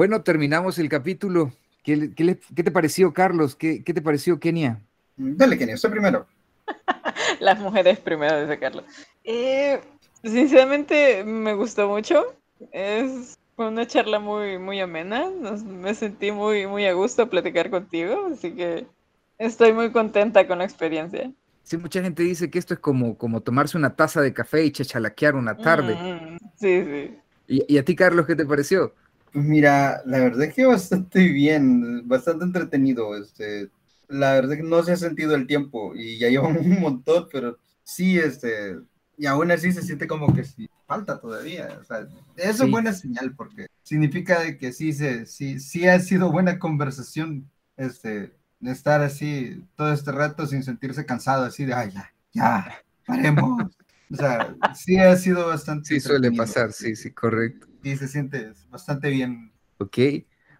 Bueno, terminamos el capítulo. ¿Qué, te pareció, Carlos? ¿Qué, te pareció, Kenia? Dale, Kenia, usted primero. Las mujeres primero, dice Carlos. Eh, sinceramente, me gustó mucho. Es una charla muy, muy amena. me sentí muy, muy a gusto platicar contigo, así que estoy muy contenta con la experiencia. Sí, mucha gente dice que esto es como, como tomarse una taza de café y chachalaquear una tarde. Mm, sí, sí. ¿Y, a ti, Carlos, qué te pareció? Pues mira, la verdad es que bastante bien, bastante entretenido. Este, la verdad es que no se ha sentido el tiempo y ya lleva un montón, pero sí, este, y aún así se siente como que sí, falta todavía. O sea, eso es buena señal porque significa de que sí, se, sí, sí ha sido buena conversación, este, estar así todo este rato sin sentirse cansado, así de, ay, ya, ya, paremos. O sea, sí ha sido bastante. Sí, suele pasar, sí, sí, correcto. Y se siente bastante bien. Ok,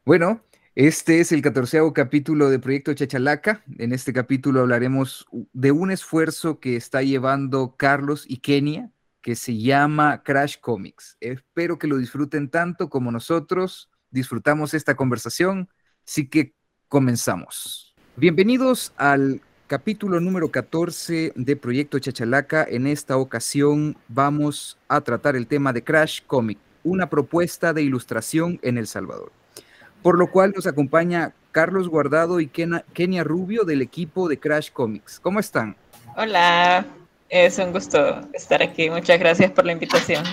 bueno, este es el catorceavo capítulo de Proyecto Chachalaca. En este capítulo hablaremos de un esfuerzo que está llevando Carlos y Kenia, que se llama Crash Comics. Espero que lo disfruten tanto como nosotros disfrutamos esta conversación, así que comenzamos. Bienvenidos al capítulo número 14 de Proyecto Chachalaca. En esta ocasión vamos a tratar el tema de Crash Comics, una propuesta de ilustración en El Salvador por lo cual nos acompaña Carlos Guardado y Kenia Rubio del equipo de Crash Comics. ¿Cómo están? Hola, es un gusto estar aquí. Muchas gracias por la invitación.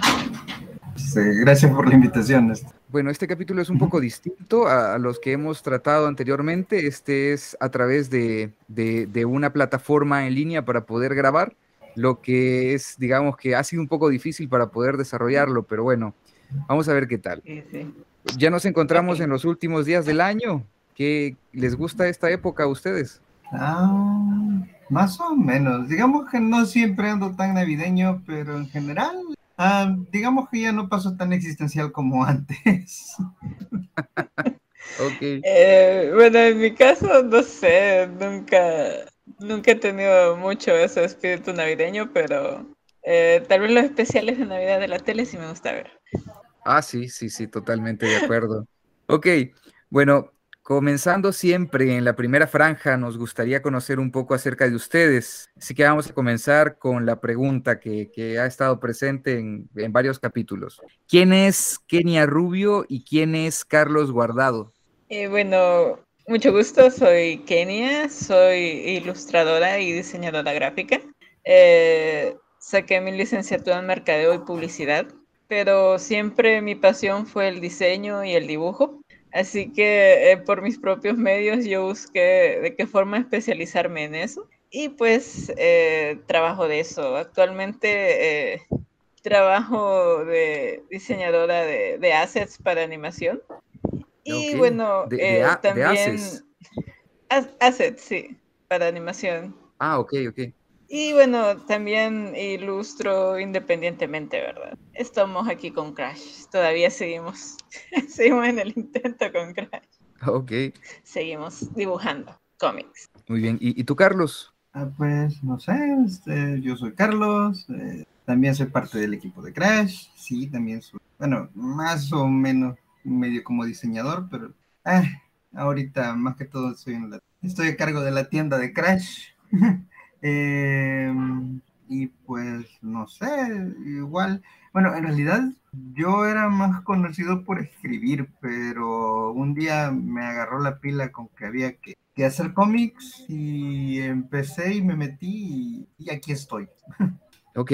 Sí, gracias por la invitación. Bueno, este capítulo es un poco distinto a, los que hemos tratado anteriormente. Este es a través de, una plataforma en línea para poder grabar, lo que es, digamos que ha sido un poco difícil para poder desarrollarlo, pero bueno, vamos a ver qué tal. Ya nos encontramos en los últimos días del año. ¿Qué les gusta esta época a ustedes? Ah, más o menos. Digamos que no siempre ando tan navideño, pero en general, ah, digamos que ya no paso tan existencial como antes. okay. Eh, bueno, en mi caso, no sé, nunca, nunca he tenido mucho ese espíritu navideño, pero eh, tal vez los especiales de Navidad de la tele sí me gusta ver. Ah, sí, sí, sí, totalmente de acuerdo. ok, bueno, comenzando siempre en la primera franja, nos gustaría conocer un poco acerca de ustedes. Así que vamos a comenzar con la pregunta que, ha estado presente en, varios capítulos. ¿Quién es Kenia Rubio y quién es Carlos Guardado? Eh, bueno, mucho gusto, soy Kenia, soy ilustradora y diseñadora gráfica. Eh, saqué mi licenciatura en Mercadeo y Publicidad pero siempre mi pasión fue el diseño y el dibujo. Así que eh, por mis propios medios yo busqué de qué forma especializarme en eso y pues eh, trabajo de eso. Actualmente eh, trabajo de diseñadora de, assets para animación. Y bueno, también... assets, sí, para animación. Ah, ok, ok. Y bueno, también ilustro independientemente, ¿verdad? Estamos aquí con Crash. Todavía seguimos, seguimos en el intento con Crash. Ok. Seguimos dibujando cómics. Muy bien. ¿Y, tú, Carlos? Ah, pues no sé, este, yo soy Carlos, eh, también soy parte del equipo de Crash, sí, también soy, bueno, más o menos medio como diseñador, pero ah, ahorita más que todo soy estoy a cargo de la tienda de Crash. Em, y pues, no sé, igual, bueno, en realidad yo era más conocido por escribir, pero un día me agarró la pila con que había que, hacer cómics y empecé y me metí y, aquí estoy. Ok,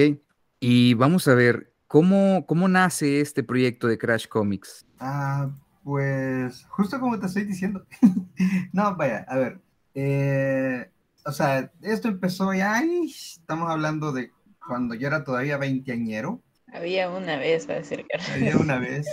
y vamos a ver, ¿cómo, ¿cómo nace este proyecto de Crash Comics? Ah, pues justo como te estoy diciendo. no, vaya, a ver. Eh, o sea, esto empezó ya, estamos hablando de cuando yo era todavía veinteañero. Había una vez, va a decir que Había una vez.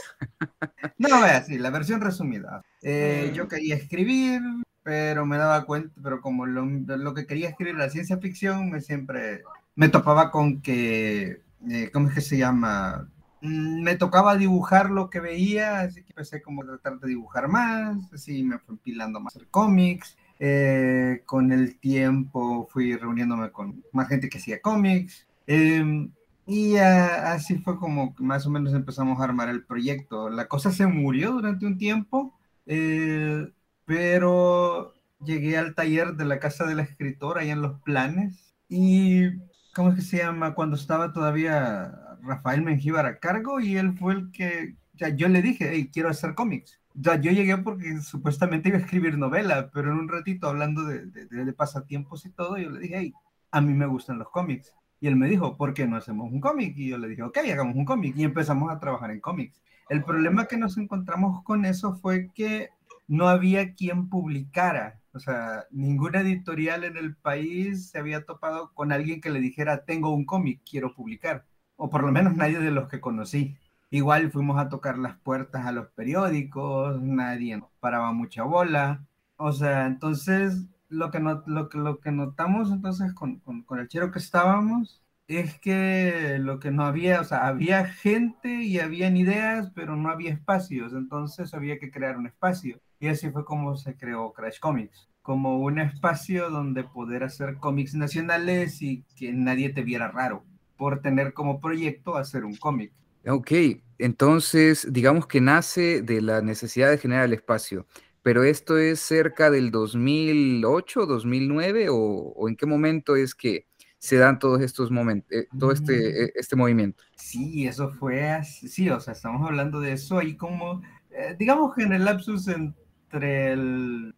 No, vea, sí, la versión resumida. Eh, mm. Yo quería escribir, pero me daba cuenta, pero como lo, que quería escribir la ciencia ficción, me siempre me topaba con que, eh, ¿cómo es que se llama? Mm, me tocaba dibujar lo que veía, así que empecé como a tratar de dibujar más, así me fue empilando más el cómics. Eh, con el tiempo fui reuniéndome con más gente que hacía cómics. Em, Y así fue como más o menos empezamos a armar el proyecto. La cosa se murió durante un tiempo, eh, pero llegué al taller de la casa del escritor, ahí en Los Planes, y ¿cómo es que se llama? Cuando estaba todavía Rafael Mengíbar a cargo, y él fue el que, ya yo le dije, hey, quiero hacer cómics. Ya, yo llegué porque supuestamente iba a escribir novela, pero en un ratito hablando de, de, de pasatiempos y todo, yo le dije, hey, a mí me gustan los cómics y él me dijo, ¿por qué no hacemos un cómic? Y yo le dije, ok, hagamos un cómic. Y empezamos a trabajar en cómics. El problema que nos encontramos con eso fue que no había quien publicara. O sea, ninguna editorial en el país se había topado con alguien que le dijera, tengo un cómic, quiero publicar. O por lo menos nadie de los que conocí. Igual fuimos a tocar las puertas a los periódicos, nadie nos paraba mucha bola. O sea, entonces lo que, lo, lo que notamos entonces con, con, con, el chero que estábamos es que lo que no había, o sea, había gente y habían ideas, pero no había espacios, entonces había que crear un espacio. Y así fue como se creó Crash Comics, como un espacio donde poder hacer cómics nacionales y que nadie te viera raro por tener como proyecto hacer un cómic. Ok, entonces digamos que nace de la necesidad de generar el espacio pero esto es cerca del 2008, 2009 o, o en qué momento es que se dan todos estos momentos, eh, todo este, mm. eh, este movimiento. Sí, eso fue así, sí, o sea, estamos hablando de eso ahí como, eh, digamos que en el lapsus entre el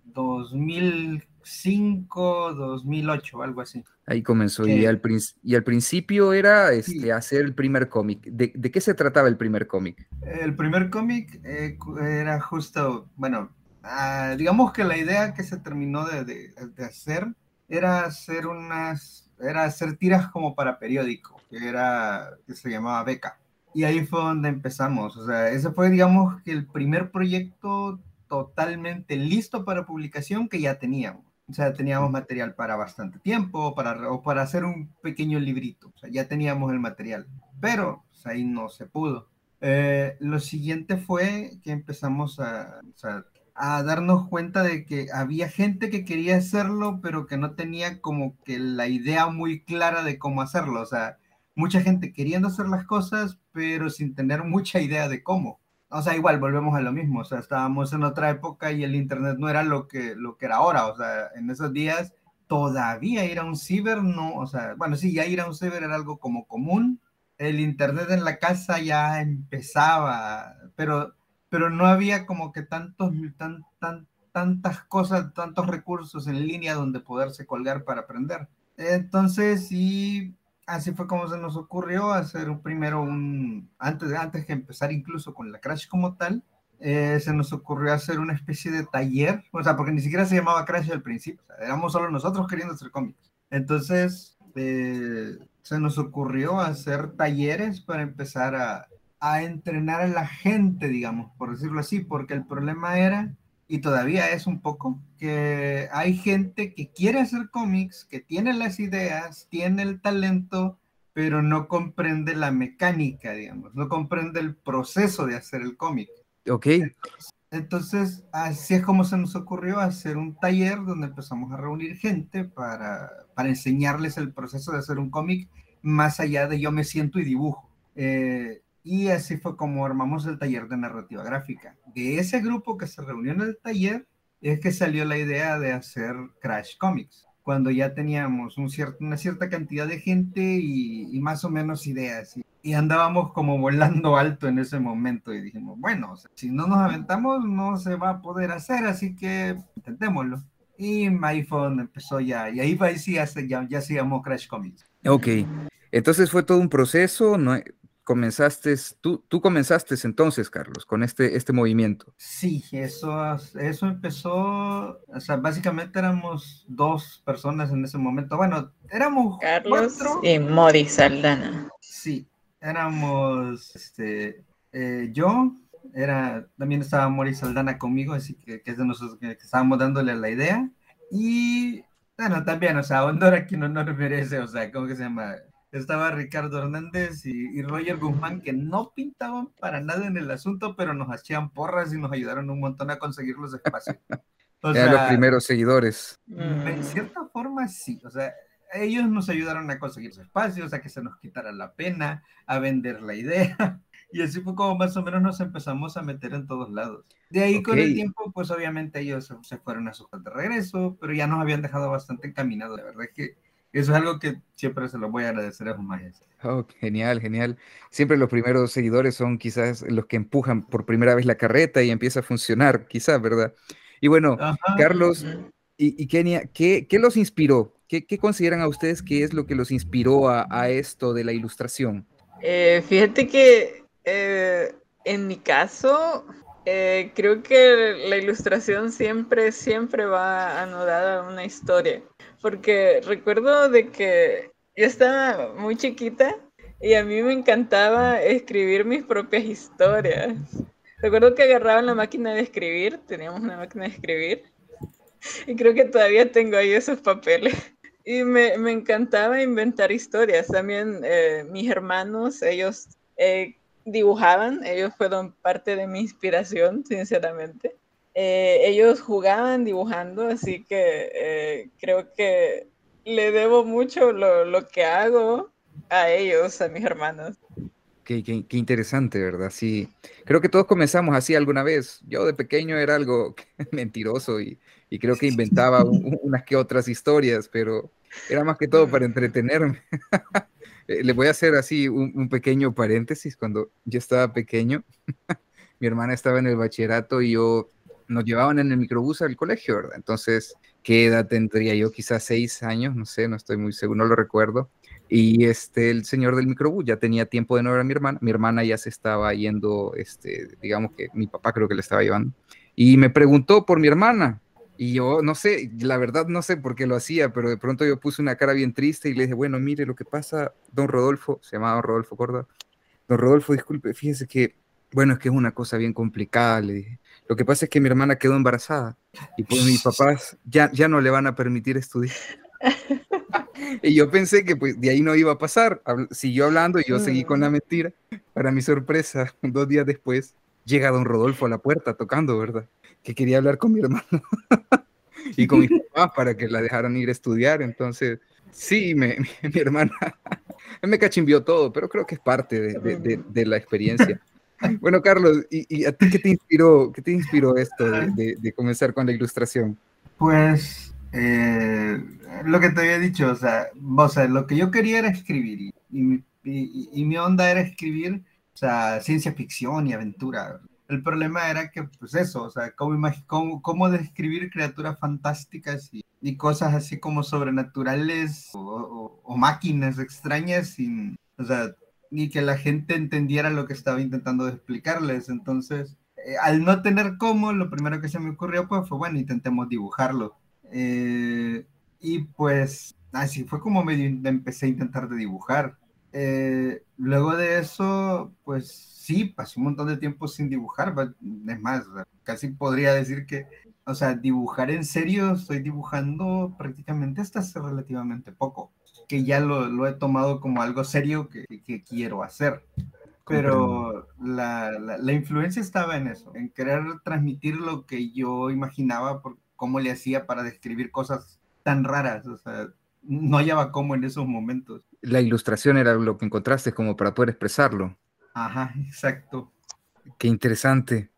2005, 2008, algo así. Ahí comenzó, y, al y al principio era este, hacer el primer cómic. ¿De, ¿De, qué se trataba el primer cómic? El primer cómic era justo, bueno, Ah, digamos que la idea que se terminó de, de, hacer era hacer unas, era hacer tiras como para periódico, que era, que se llamaba Beca. Y ahí fue donde empezamos, o sea, ese fue, digamos, que el primer proyecto totalmente listo para publicación que ya teníamos. O sea, teníamos material para bastante tiempo, para, o para hacer un pequeño librito. O sea, ya teníamos el material, pero pues, ahí no se pudo. Eh, lo siguiente fue que empezamos a, o a darnos cuenta de que había gente que quería hacerlo, pero que no tenía como que la idea muy clara de cómo hacerlo. O sea, mucha gente queriendo hacer las cosas, pero sin tener mucha idea de cómo. O sea, igual volvemos a lo mismo. O sea, estábamos en otra época y el Internet no era lo que, lo que era ahora. O sea, en esos días todavía ir a un ciber no, o sea, bueno, sí, ya ir a un ciber era algo como común. El Internet en la casa ya empezaba, pero pero no había como que tantos, tan, tan, tantas cosas, tantos recursos en línea donde poderse colgar para aprender. Entonces, sí, así fue como se nos ocurrió hacer primero un, antes, antes que empezar incluso con la Crash como tal, eh, se nos ocurrió hacer una especie de taller, o sea, porque ni siquiera se llamaba Crash al principio, éramos solo nosotros queriendo hacer cómics. Entonces, eh, se nos ocurrió hacer talleres para empezar a, a entrenar a la gente, digamos, por decirlo así, porque el problema era, y todavía es un poco, que hay gente que quiere hacer cómics, que tiene las ideas, tiene el talento, pero no comprende la mecánica, digamos, no comprende el proceso de hacer el cómic. Ok. Entonces, así es como se nos ocurrió hacer un taller donde empezamos a reunir gente para, para enseñarles el proceso de hacer un cómic más allá de yo me siento y dibujo. Eh, y así fue como armamos el taller de narrativa gráfica. De ese grupo que se reunió en el taller es que salió la idea de hacer Crash Comics, cuando ya teníamos un una cierta cantidad de gente y, más o menos ideas. Y, andábamos como volando alto en ese momento y dijimos, bueno, si no nos aventamos no se va a poder hacer, así que intentémoslo. Y donde empezó ya, y ahí, sí ya, ya, ya se llamó Crash Comics. Ok, entonces fue todo un proceso, ¿no? Comenzaste, tú, tú comenzaste entonces, Carlos, con este, este movimiento. Sí, eso, eso empezó, o sea, básicamente éramos dos personas en ese momento. Bueno, éramos Carlos y Mori Saldana. Sí, éramos, este, eh, yo, era, también estaba Mori Saldana conmigo, así que, que es de nosotros que, estábamos dándole la idea. Y, bueno, también, o sea, Honduras que no nos merece, o sea, ¿cómo que se llama? Estaba Ricardo Hernández y, Roger Guzmán, que no pintaban para nada en el asunto, pero nos hacían porras y nos ayudaron un montón a conseguir los espacios. Eran los primeros seguidores. En cierta forma, sí. O sea, ellos nos ayudaron a conseguir su espacios, a que se nos quitara la pena, a vender la idea. Y así fue como más o menos nos empezamos a meter en todos lados. De ahí con el tiempo, pues obviamente ellos se fueron a su de regreso, pero ya nos habían dejado bastante encaminados. La verdad es que eso es algo que siempre se lo voy a agradecer a sus maestros. Oh, genial, genial. Siempre los primeros seguidores son quizás los que empujan por primera vez la carreta y empieza a funcionar, quizás, ¿verdad? Y bueno, Carlos y, Kenia, ¿qué, ¿qué, los inspiró? ¿Qué, ¿Qué, consideran a ustedes que es lo que los inspiró a, a esto de la ilustración? Eh, fíjate que eh, en mi caso, eh, creo que la ilustración siempre, siempre va anudada a una historia. Porque recuerdo de que yo estaba muy chiquita y a mí me encantaba escribir mis propias historias. Recuerdo que agarraba la máquina de escribir, teníamos una máquina de escribir, y creo que todavía tengo ahí esos papeles. Y me, me encantaba inventar historias. También eh, mis hermanos, ellos eh, dibujaban, ellos fueron parte de mi inspiración, sinceramente. Eh, ellos jugaban dibujando, así que creo que le debo mucho lo, lo que hago a ellos, a mis hermanos. Qué, qué, interesante, ¿verdad? Sí, creo que todos comenzamos así alguna vez. Yo de pequeño era algo mentiroso y, y creo que inventaba unas que otras historias, pero era más que todo para entretenerme. Eh, le voy a hacer así un, pequeño paréntesis. Cuando yo estaba pequeño, mi hermana estaba en el bachillerato y yo nos llevaban en el microbús al colegio, ¿verdad? Entonces, ¿qué edad tendría yo? Quizás seis años, no sé, no estoy muy seguro, no lo recuerdo. Y este, el señor del microbús ya tenía tiempo de no ver a mi hermana. Mi hermana ya se estaba yendo, este, digamos que mi papá creo que le estaba llevando. Y me preguntó por mi hermana. Y yo no sé, la verdad no sé por qué lo hacía, pero de pronto yo puse una cara bien triste y le dije, bueno, mire lo que pasa, don Rodolfo, se llamaba don Rodolfo Córdoba. Don Rodolfo, disculpe, fíjese que, bueno, es que es una cosa bien complicada, le dije. Lo que pasa es que mi hermana quedó embarazada y pues mis papás ya, ya no le van a permitir estudiar. y yo pensé que pues de ahí no iba a pasar. Siguió hablando y yo seguí con la mm. mentira. Para mi sorpresa, dos días después, llega don Rodolfo a la puerta tocando, ¿verdad? Que quería hablar con mi hermano y con mis papás para que la dejaran ir a estudiar. Entonces, sí, me, mi, hermana me cachimbió todo, pero creo que es parte de, de, la experiencia. Bueno, Carlos, ¿y, a ti qué te inspiró, qué te inspiró esto de, comenzar con la ilustración? Pues eh, lo que te había dicho, o sea, o sea, lo que yo quería era escribir y, mi onda era escribir, o sea, ciencia ficción y aventura. El problema era que, pues eso, o sea, cómo, cómo, cómo describir criaturas fantásticas y, y, cosas así como sobrenaturales o, o, máquinas extrañas sin, o sea, ni que la gente entendiera lo que estaba intentando explicarles. Entonces, eh, al no tener cómo, lo primero que se me ocurrió pues fue, bueno, intentemos dibujarlo eh, y pues así fue como me empecé a intentar de dibujar. Eh, luego de eso, pues sí, pasé un montón de tiempo sin dibujar. Es más, casi podría decir que, o sea, dibujar en serio, estoy dibujando prácticamente hasta hace relativamente poco, que ya lo, lo he tomado como algo serio que, que quiero hacer. Pero la, la, la, influencia estaba en eso, en querer transmitir lo que yo imaginaba, porque cómo le hacía para describir cosas tan raras, o sea, no hallaba cómo en esos momentos. La ilustración era lo que encontraste como para poder expresarlo. Ajá, exacto. Qué interesante.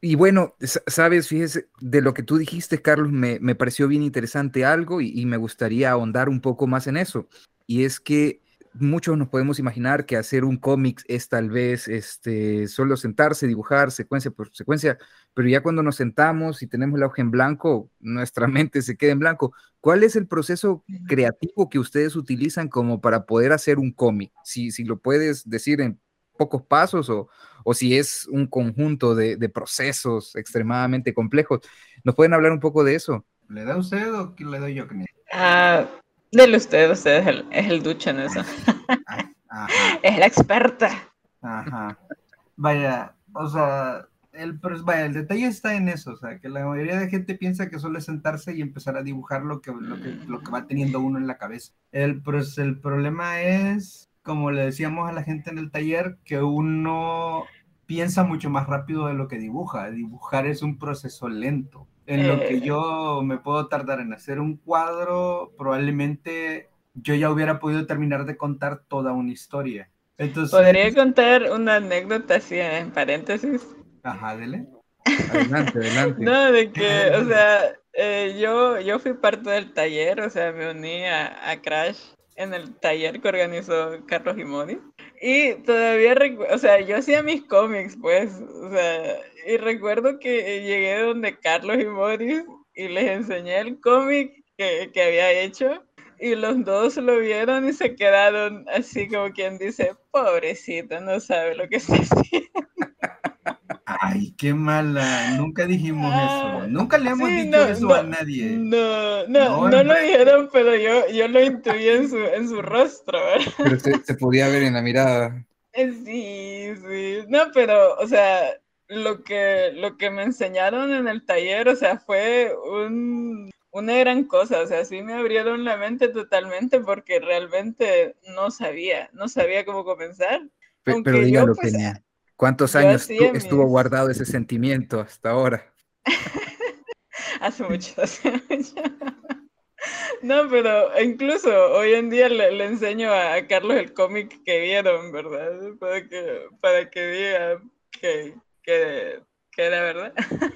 Y bueno, sabes, fíjese, de lo que tú dijiste, Carlos, me, me pareció bien interesante algo y, y, me gustaría ahondar un poco más en eso. Y es que muchos nos podemos imaginar que hacer un cómic es tal vez este, solo sentarse, dibujar secuencia por secuencia, pero ya cuando nos sentamos y tenemos la hoja en blanco, nuestra mente se queda en blanco. ¿Cuál es el proceso creativo que ustedes utilizan como para poder hacer un cómic? Si, si lo puedes decir en pocos pasos o, o si es un conjunto de, de, procesos extremadamente complejos. ¿Nos pueden hablar un poco de eso? ¿Le da usted o le doy yo? Ah, Dele usted, usted es el, es el ducho en eso. Es la experta. Ajá. Vaya, o sea, el, vaya, el detalle está en eso, o sea, que la mayoría de gente piensa que solo es sentarse y empezar a dibujar lo que, lo que, lo que va teniendo uno en la cabeza. El, pues, el problema es, como le decíamos a la gente en el taller, que uno piensa mucho más rápido de lo que dibuja. Dibujar es un proceso lento. En lo que eh. yo me puedo tardar en hacer un cuadro, probablemente yo ya hubiera podido terminar de contar toda una historia. Entonces, ¿Podría contar una anécdota así en paréntesis? Ajá, dele. Adelante, adelante. No, de que, o sea, eh, yo, yo fui parte del taller, o sea, me uní a, a Crash en el taller que organizó Carlos y Modi. Y todavía, o sea, yo hacía mis cómics, pues, o sea, y recuerdo que llegué donde Carlos y Modi y les enseñé el cómic que, que había hecho y los dos lo vieron y se quedaron así como quien dice, pobrecito, no sabe lo que está haciendo. Ay, qué mala. Nunca dijimos Ah, eso. Nunca le hemos sí, dicho no, eso no, a nadie. No, no, No, no, lo dijeron, pero yo, yo lo intuí en su, en su rostro, ¿verdad? Pero se, se podía ver en la mirada. Eh, Sí, sí. No, pero, o sea, lo que, lo que me enseñaron en el taller, o sea, fue un, una gran cosa. O sea, sí me abrieron la mente totalmente porque realmente no sabía, no sabía cómo comenzar. Pero yo, dígalo, pues. ¿Cuántos años estuvo mis- guardado ese sentimiento hasta ahora? Hace mucho, hace mucho. No, pero incluso hoy en día le, le enseño a, a Carlos el cómic que vieron, ¿verdad? Para que, para que diga que, que, que era verdad.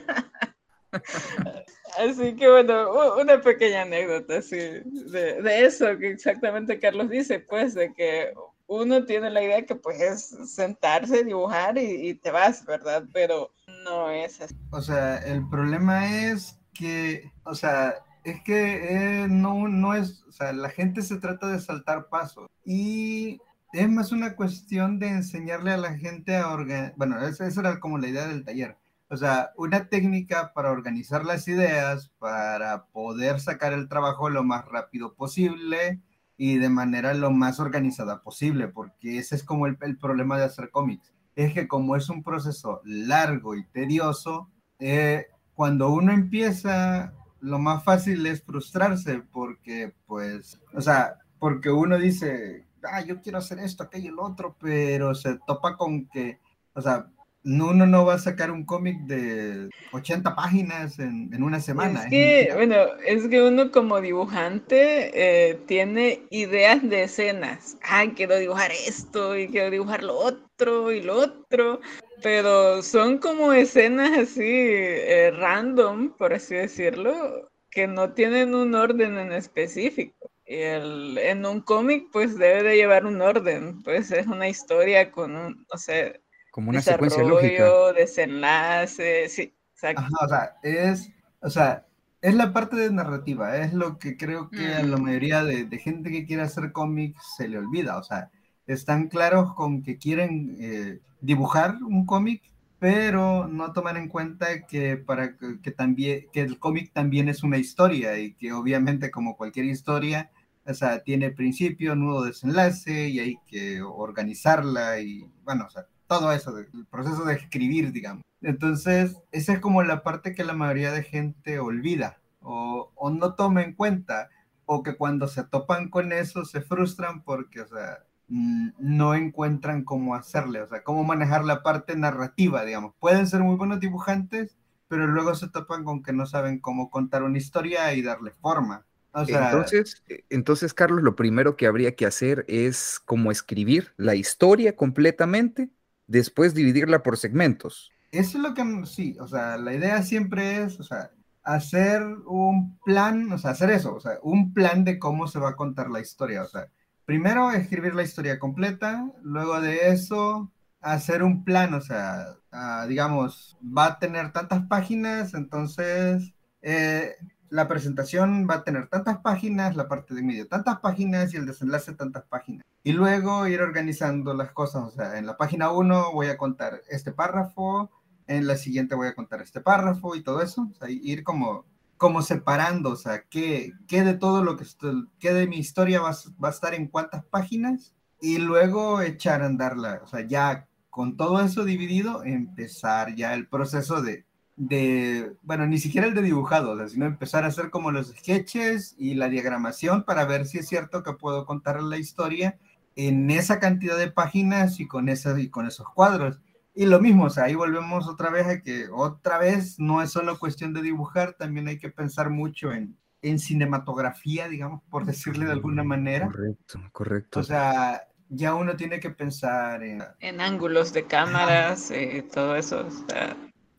Así que bueno, una pequeña anécdota así de, de eso que exactamente Carlos dice, pues de que uno tiene la idea que puedes sentarse, dibujar y, te vas, ¿verdad? Pero no es así. O sea, el problema es que, o sea, es que eh, no, no es, o sea, la gente se trata de saltar pasos y es más una cuestión de enseñarle a la gente a organizar, bueno, esa era como la idea del taller. O sea, una técnica para organizar las ideas, para poder sacar el trabajo lo más rápido posible y de manera lo más organizada posible, porque ese es como el, el problema de hacer cómics. Es que como es un proceso largo y tedioso, eh, cuando uno empieza, lo más fácil es frustrarse porque, pues, o sea, porque uno dice, ah, yo quiero hacer esto, aquello, y lo otro, pero se topa con que, o sea, uno no va a sacar un cómic de 80 páginas en, en una semana. Es que, bueno, es que uno como dibujante eh, tiene ideas de escenas. Ay, quiero dibujar esto y quiero dibujar lo otro y lo otro. Pero son como escenas así eh, random, por así decirlo, que no tienen un orden en específico. Y el- en un cómic, pues debe de llevar un orden. Pues es una historia con un, no sé, Como una secuencia lógica. desarrollo, desenlace, sí, exacto. Ajá, o sea, es, o sea, es la parte de narrativa, es lo que creo que a la Mm. mayoría de, de gente que quiere hacer cómics se le olvida, o sea, están claros con que quieren eh, dibujar un cómic, pero no toman en cuenta que para que, que también, que el cómic también es una historia y que obviamente como cualquier historia, o sea, tiene principio, nudo, desenlace y hay que organizarla y, bueno, o sea, todo eso, el proceso de escribir, digamos. Entonces, esa es como la parte que la mayoría de gente olvida o, o no toma en cuenta, o que cuando se topan con eso se frustran porque, o sea, no encuentran cómo hacerle, o sea, cómo manejar la parte narrativa, digamos. Pueden ser muy buenos dibujantes, pero luego se topan con que no saben cómo contar una historia y darle forma. O sea, Entonces, entonces, Carlos, lo primero que habría que hacer es como escribir la historia completamente, después dividirla por segmentos. Eso es lo que, sí, o sea, la idea siempre es, o sea, hacer un plan, o sea, hacer eso, o sea, un plan de cómo se va a contar la historia, o sea, primero escribir la historia completa, luego de eso hacer un plan, o sea, ah, digamos, va a tener tantas páginas, entonces eh, la presentación va a tener tantas páginas, la parte de medio tantas páginas y el desenlace tantas páginas. Y luego ir organizando las cosas, o sea, en la página 1 voy a contar este párrafo, en la siguiente voy a contar este párrafo y todo eso, o sea, ir como, como separando, o sea, qué, qué de todo lo que, estoy, qué de mi historia va, va a estar en cuántas páginas y luego echar a andarla, o sea, ya con todo eso dividido, empezar ya el proceso de, de, bueno, ni siquiera el de dibujado, o sea, sino empezar a hacer como los sketches y la diagramación para ver si es cierto que puedo contar la historia en esa cantidad de páginas y con, esas, y con esos cuadros. Y lo mismo, o sea, ahí volvemos otra vez a que otra vez no es solo cuestión de dibujar, también hay que pensar mucho en, en cinematografía, digamos, por decirle de alguna manera. Correcto, correcto. O sea, ya uno tiene que pensar en... En ángulos de cámaras, y todo eso.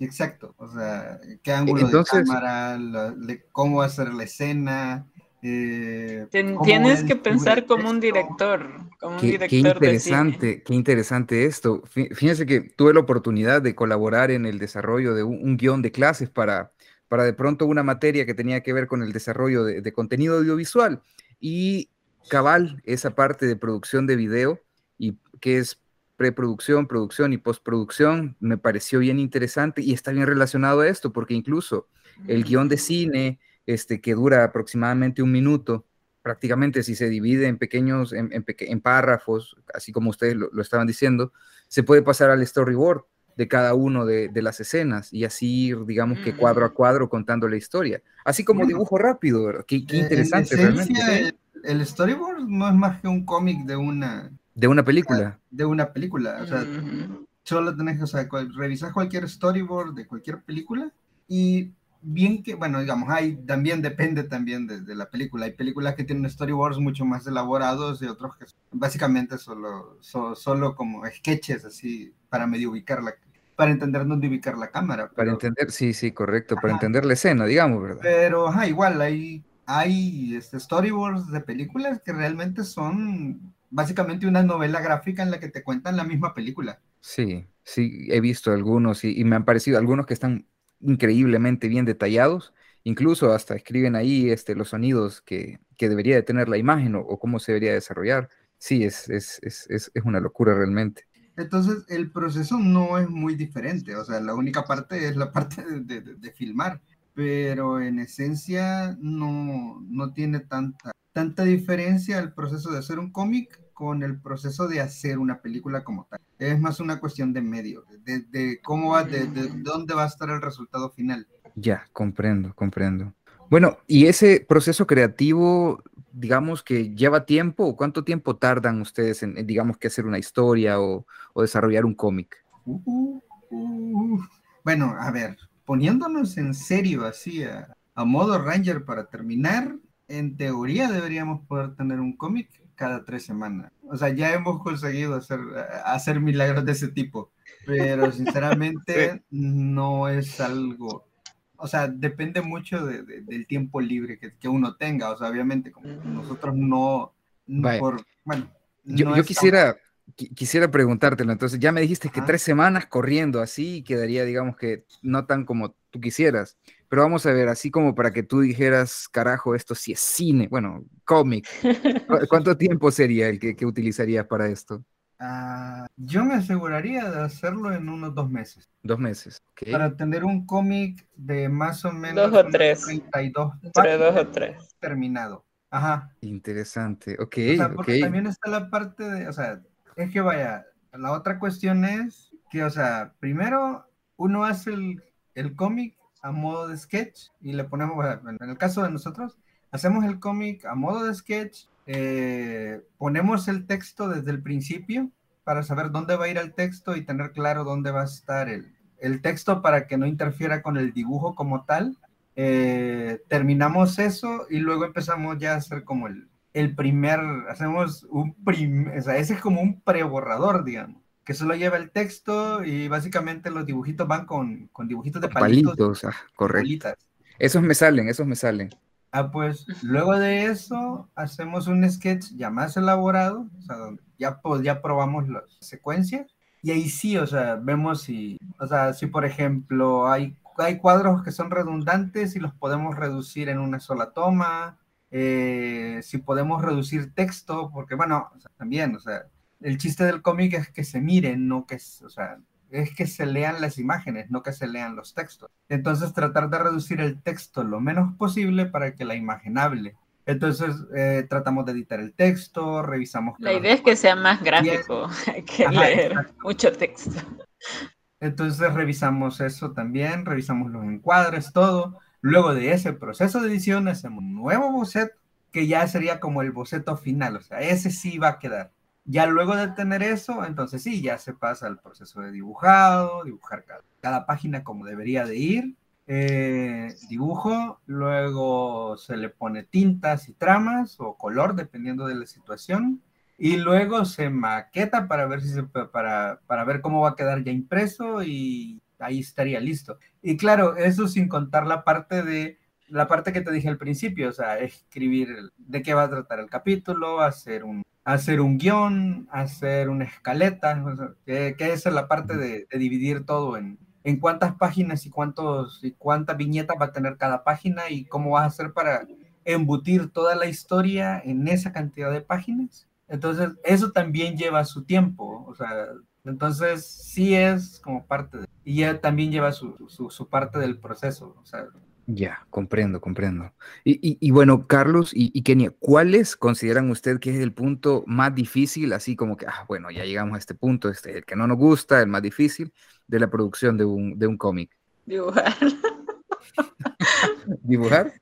Exacto, o sea, qué ángulo de cámara, cómo hacer la escena. Eh, tienes que pensar como un director, como un qué, director qué interesante, qué interesante esto. Fíjense que tuve la oportunidad de colaborar en el desarrollo de un, guion de clases para, para de pronto una materia que tenía que ver con el desarrollo de, de contenido audiovisual. Y cabal esa parte de producción de video y que es preproducción, producción y postproducción, me pareció bien interesante y está bien relacionado a esto, porque incluso el guion de cine, este, que dura aproximadamente un minuto, prácticamente si se divide en pequeños, en, en, párrafos, así como ustedes lo, estaban diciendo, se puede pasar al storyboard de cada uno de, de las escenas y así ir, digamos que cuadro a cuadro contando la historia. Así como dibujo rápido, Qué, qué interesante realmente el storyboard no es más que un cómic de una... De una película. De una película. O sea, solo tenés que, o sea, revisar cualquier storyboard de cualquier película y bien que, bueno, digamos, hay, también depende también de, la película. Hay películas que tienen storyboards mucho más elaborados y otros que básicamente solo, solo como sketches así para medio ubicarla para entender dónde ubicar la cámara. Para entender, sí, sí, correcto, para entender la escena, digamos, ¿verdad? Pero, ajá, igual, hay hay este, storyboards de películas que realmente son básicamente una novela gráfica en la que te cuentan la misma película. Sí, sí, he visto algunos y, me han parecido algunos que están increíblemente bien detallados, incluso hasta escriben ahí este, los sonidos que, que debería de tener la imagen o, cómo se debería desarrollar. Sí, es, es, es, es, una locura realmente. Entonces, el proceso no es muy diferente, o sea, la única parte es la parte de, de filmar pero en esencia no, no tiene tanta, tanta diferencia el proceso de hacer un cómic con el proceso de hacer una película como tal. Es más una cuestión de medio, de, de cómo va, de, de, dónde va a estar el resultado final. Ya, comprendo, comprendo. Bueno, y ese proceso creativo, digamos que lleva tiempo, ¿cuánto tiempo tardan ustedes en, digamos que hacer una historia o, o desarrollar un cómic? Uh, uh, bueno, a ver, poniéndonos en serio así a, modo Ranger para terminar, en teoría deberíamos poder tener un cómic cada tres semanas. O sea, ya hemos conseguido hacer, hacer milagros de ese tipo, pero sinceramente no es algo, o sea, depende mucho del tiempo libre que, uno tenga. O sea, obviamente, como nosotros no, por, bueno. Yo, yo quisiera, quisiera preguntártelo, entonces ya me dijiste que tres semanas corriendo así quedaría, digamos que no tan como tú quisieras, pero vamos a ver, así como para que tú dijeras, carajo, esto sí es cine, bueno, cómic, ¿cuánto tiempo sería el que, que utilizarías para esto? Ah, yo me aseguraría de hacerlo en unos dos meses. Dos meses, Para tener un cómic de más o menos... Dos o tres. 32 Entre dos o tres. Terminado. Ajá. Interesante, ok. O sea, porque también está la parte de, o sea, es que vaya, la otra cuestión es que, o sea, primero uno hace el, el cómic a modo de sketch y le ponemos, en el caso de nosotros, hacemos el cómic a modo de sketch, eh, ponemos el texto desde el principio para saber dónde va a ir el texto y tener claro dónde va a estar el, el texto para que no interfiera con el dibujo como tal. Eh, terminamos eso y luego empezamos ya a hacer como el, el primer, hacemos un primer, o sea, ese es como un preborrador, digamos, que solo lleva el texto y básicamente los dibujitos van con, con dibujitos de palitos. Palitos, ah, correcto. Esos me salen, esos me salen. Ah, pues luego de eso hacemos un sketch ya más elaborado, o sea, donde ya, pues, ya probamos las secuencias y ahí sí, o sea, vemos si, o sea, si por ejemplo hay, hay cuadros que son redundantes y los podemos reducir en una sola toma, eh, si podemos reducir texto, porque bueno, también, o sea, el chiste del cómic es que se miren, no que, o sea, es que se lean las imágenes, no que se lean los textos. Entonces, tratar de reducir el texto lo menos posible para que la imagen hable. Entonces, eh, tratamos de editar el texto, revisamos. La idea es que sea más gráfico que leer mucho texto. Entonces, revisamos eso también, revisamos los encuadres, todo. Luego de ese proceso de edición hacemos un nuevo boceto que ya sería como el boceto final, o sea, ese sí va a quedar. Ya luego de tener eso, entonces sí, ya se pasa al proceso de dibujado, dibujar cada, página como debería de ir. eh, dibujo, luego se le pone tintas y tramas o color, dependiendo de la situación, y luego se maqueta para ver si se, para, para ver cómo va a quedar ya impreso y ahí estaría listo. Y claro, eso sin contar la parte de la parte que te dije al principio, o sea, escribir de qué va a tratar el capítulo, hacer un, hacer un guion, hacer una escaleta, que, es la parte de, dividir todo en, en cuántas páginas y, cuántos, y cuántas viñetas va a tener cada página y cómo vas a hacer para embutir toda la historia en esa cantidad de páginas. Entonces, eso también lleva su tiempo, o sea, entonces sí es como parte de... Y ya también lleva su, su, su parte del proceso, o sea, ya, comprendo, comprendo. Y, bueno, Carlos y, Kenia, ¿cuáles consideran usted que es el punto más difícil, así como que, ah, bueno, ya llegamos a este punto, este, el que no nos gusta, el más difícil de la producción de un, de un cómic? Dibujar. ¿Dibujar?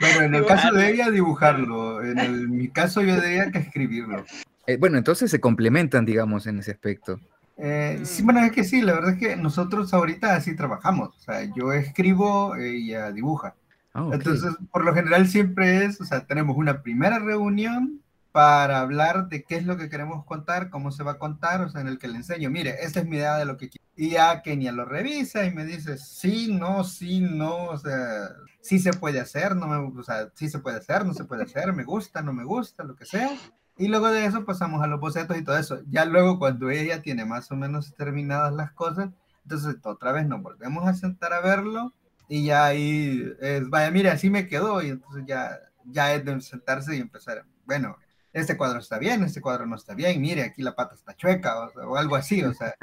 Bueno, en el caso de ella, dibujarlo. En mi caso, yo diría que escribirlo. Eh, bueno, entonces se complementan, digamos, en ese aspecto. Eh, sí, bueno, es que sí, la verdad es que nosotros ahorita así trabajamos. O sea, yo escribo, ella dibuja. Ah, Entonces, por lo general siempre es, o sea, tenemos una primera reunión para hablar de qué es lo que queremos contar, cómo se va a contar, o sea, en el que le enseño, mire, esta es mi idea de lo que quiero. Y ya Kenia lo revisa y me dice, sí, no, sí, no, o sea, sí se puede hacer, no me, o sea, sí se puede hacer, no se puede hacer, me gusta, no me gusta, lo que sea. Y luego de eso pasamos a los bocetos y todo eso. Ya luego cuando ella tiene más o menos terminadas las cosas, entonces otra vez nos volvemos a sentar a verlo y ya ahí es, vaya, mire, así me quedó y entonces ya, ya es de sentarse y empezar, bueno, este cuadro está bien, este cuadro no está bien, mire, aquí la pata está chueca o, algo así, o sea,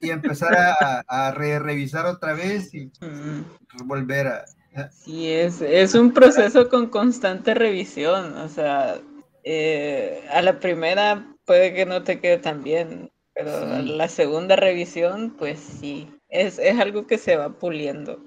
y empezar a, a revisar otra vez y volver a... Sí, es, es un proceso con constante revisión, o sea, eh, a la primera puede que no te quede tan bien, pero a la segunda revisión, pues sí, es, algo que se va puliendo.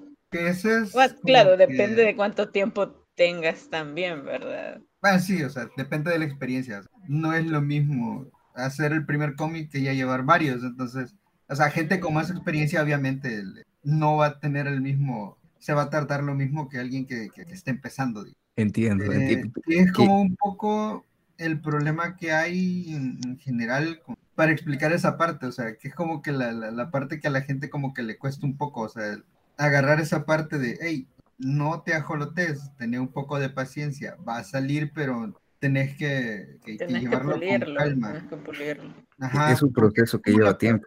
claro, depende de cuánto tiempo tengas también, ¿verdad? Ah, sí, o sea, depende de la experiencia. No es lo mismo hacer el primer cómic que ya llevar varios, entonces, o sea, gente con más experiencia obviamente no va a tener el mismo, se va a tratar lo mismo que alguien que, que, esté empezando. Entiendo, eh, entiendo. Es como un poco el problema que hay en, general para explicar esa parte, o sea, que es como que la, la, parte que a la gente como que le cuesta un poco, o sea, agarrar esa parte de, hey, no te ajolotes, tener un poco de paciencia, va a salir, pero tenés que, llevarlo con calma. es un proceso que lleva tiempo.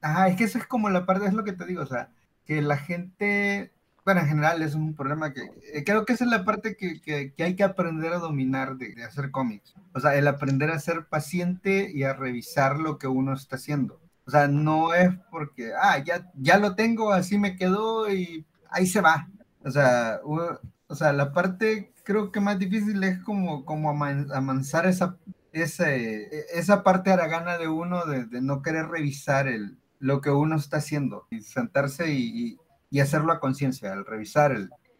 ajá, es que eso es como la parte, es lo que te digo, o sea, que la gente bueno, en general es un problema que eh, creo que esa es la parte que, que, hay que aprender a dominar de, hacer cómics. O sea, el aprender a ser paciente y a revisar lo que uno está haciendo. O sea, no es porque, ah, ya, ya lo tengo, así me quedó y ahí se va. O sea, o sea la parte creo que más difícil es como, como amansar esa, esa, esa parte aragana de uno de, de no querer revisar el, lo que uno está haciendo y sentarse y, y hacerlo a conciencia, al revisar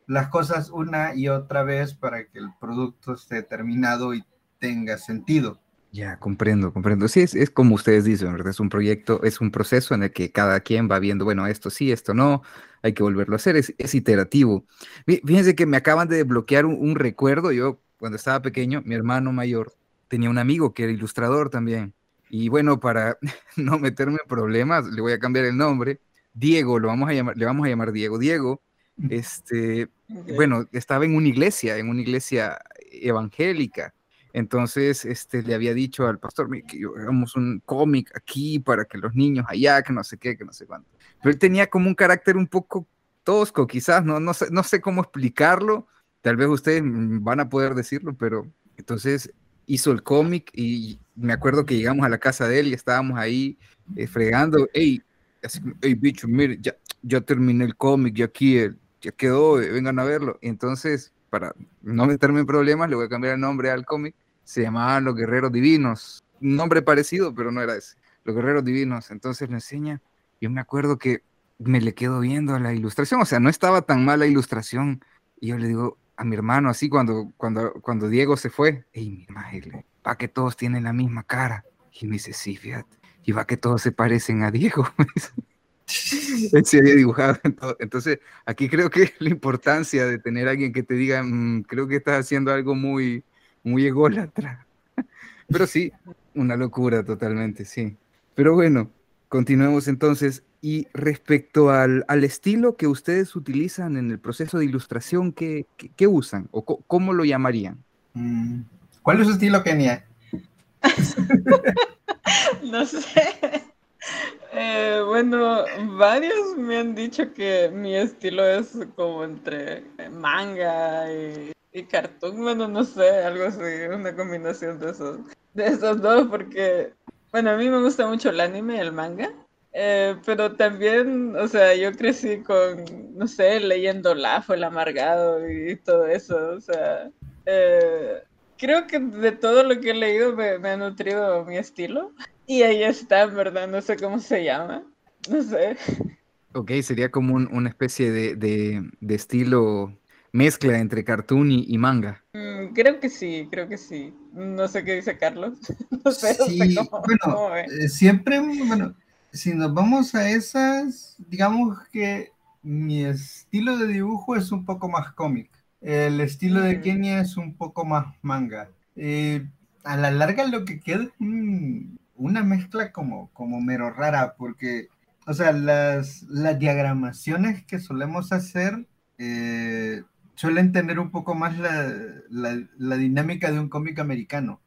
las cosas una y otra vez para que el producto esté terminado y tenga sentido. Ya, comprendo, comprendo. Sí, es, como ustedes dicen, ¿verdad? Es un proyecto, es un proceso en el que cada quien va viendo, bueno, esto sí, esto no, hay que volverlo a hacer, es, es iterativo. Fíjense que me acaban de desbloquear un, un, recuerdo, yo cuando estaba pequeño, mi hermano mayor tenía un amigo que era ilustrador también. Y bueno, para no meterme en problemas, le voy a cambiar el nombre. Diego, lo vamos a llamar, le vamos a llamar Diego. Diego, este, bueno, estaba en una iglesia, en una iglesia evangélica. Entonces, este, le había dicho al pastor que hagamos un cómic aquí para que los niños allá, que no sé qué, que no sé cuánto. Pero él tenía como un carácter un poco tosco, quizás, no, no, sé, no sé cómo explicarlo. Tal vez ustedes van a poder decirlo, pero entonces hizo el cómic y me acuerdo que llegamos a la casa de él y estábamos ahí eh, fregando. Hey, así hey bicho, mire, ya, ya terminé el cómic, ya aquí ya quedó, eh, vengan a verlo. Y entonces, para no meterme en problemas, le voy a cambiar el nombre al cómic. Se llamaban Los Guerreros Divinos. Un nombre parecido, pero no era ese. Los Guerreros Divinos. Entonces me enseña. Yo me acuerdo que me le quedo viendo a la ilustración. O sea, no estaba tan mal la ilustración. Y yo le digo a mi hermano, así cuando, cuando, cuando Diego se fue, y mi hermano, para que todos tienen la misma cara. Y me dice, sí, fíjate y va que todos se parecen a Diego. Se había dibujado. Entonces, aquí creo que la importancia de tener a alguien que te diga, mm, creo que estás haciendo algo muy, muy ególatra. Pero sí, una locura totalmente, sí. Pero bueno, continuemos entonces. Y respecto al, al estilo que ustedes utilizan en el proceso de ilustración, ¿qué, qué, usan o cómo lo llamarían? Mm, ¿Cuál es su estilo, Kenia? no sé. Eh, bueno, varios me han dicho que mi estilo es como entre manga y, y cartoon. Bueno, no sé, algo así, una combinación de esos, de esos dos, porque, bueno, a mí me gusta mucho el anime, el manga. Eh, pero también, o sea, yo crecí con, no sé, leyendo Lafo, el amargado y todo eso, o sea, eh, creo que de todo lo que he leído me, me, ha nutrido mi estilo. Y ahí está, ¿verdad? No sé cómo se llama. No sé. Ok, sería como un, una especie de, de, de, estilo mezcla entre cartoon y, y manga. Mm, creo que sí, creo que sí. No sé qué dice Carlos. No sé, sí, no sé cómo, bueno, cómo eh, siempre, bueno, si nos vamos a esas, digamos que mi estilo de dibujo es un poco más cómic. El estilo de Kenia es un poco más manga. Eh, a la larga lo que queda es un, una mezcla como, como mero rara, porque, o sea, las, las diagramaciones que solemos hacer eh, suelen tener un poco más la, la, la dinámica de un cómic americano.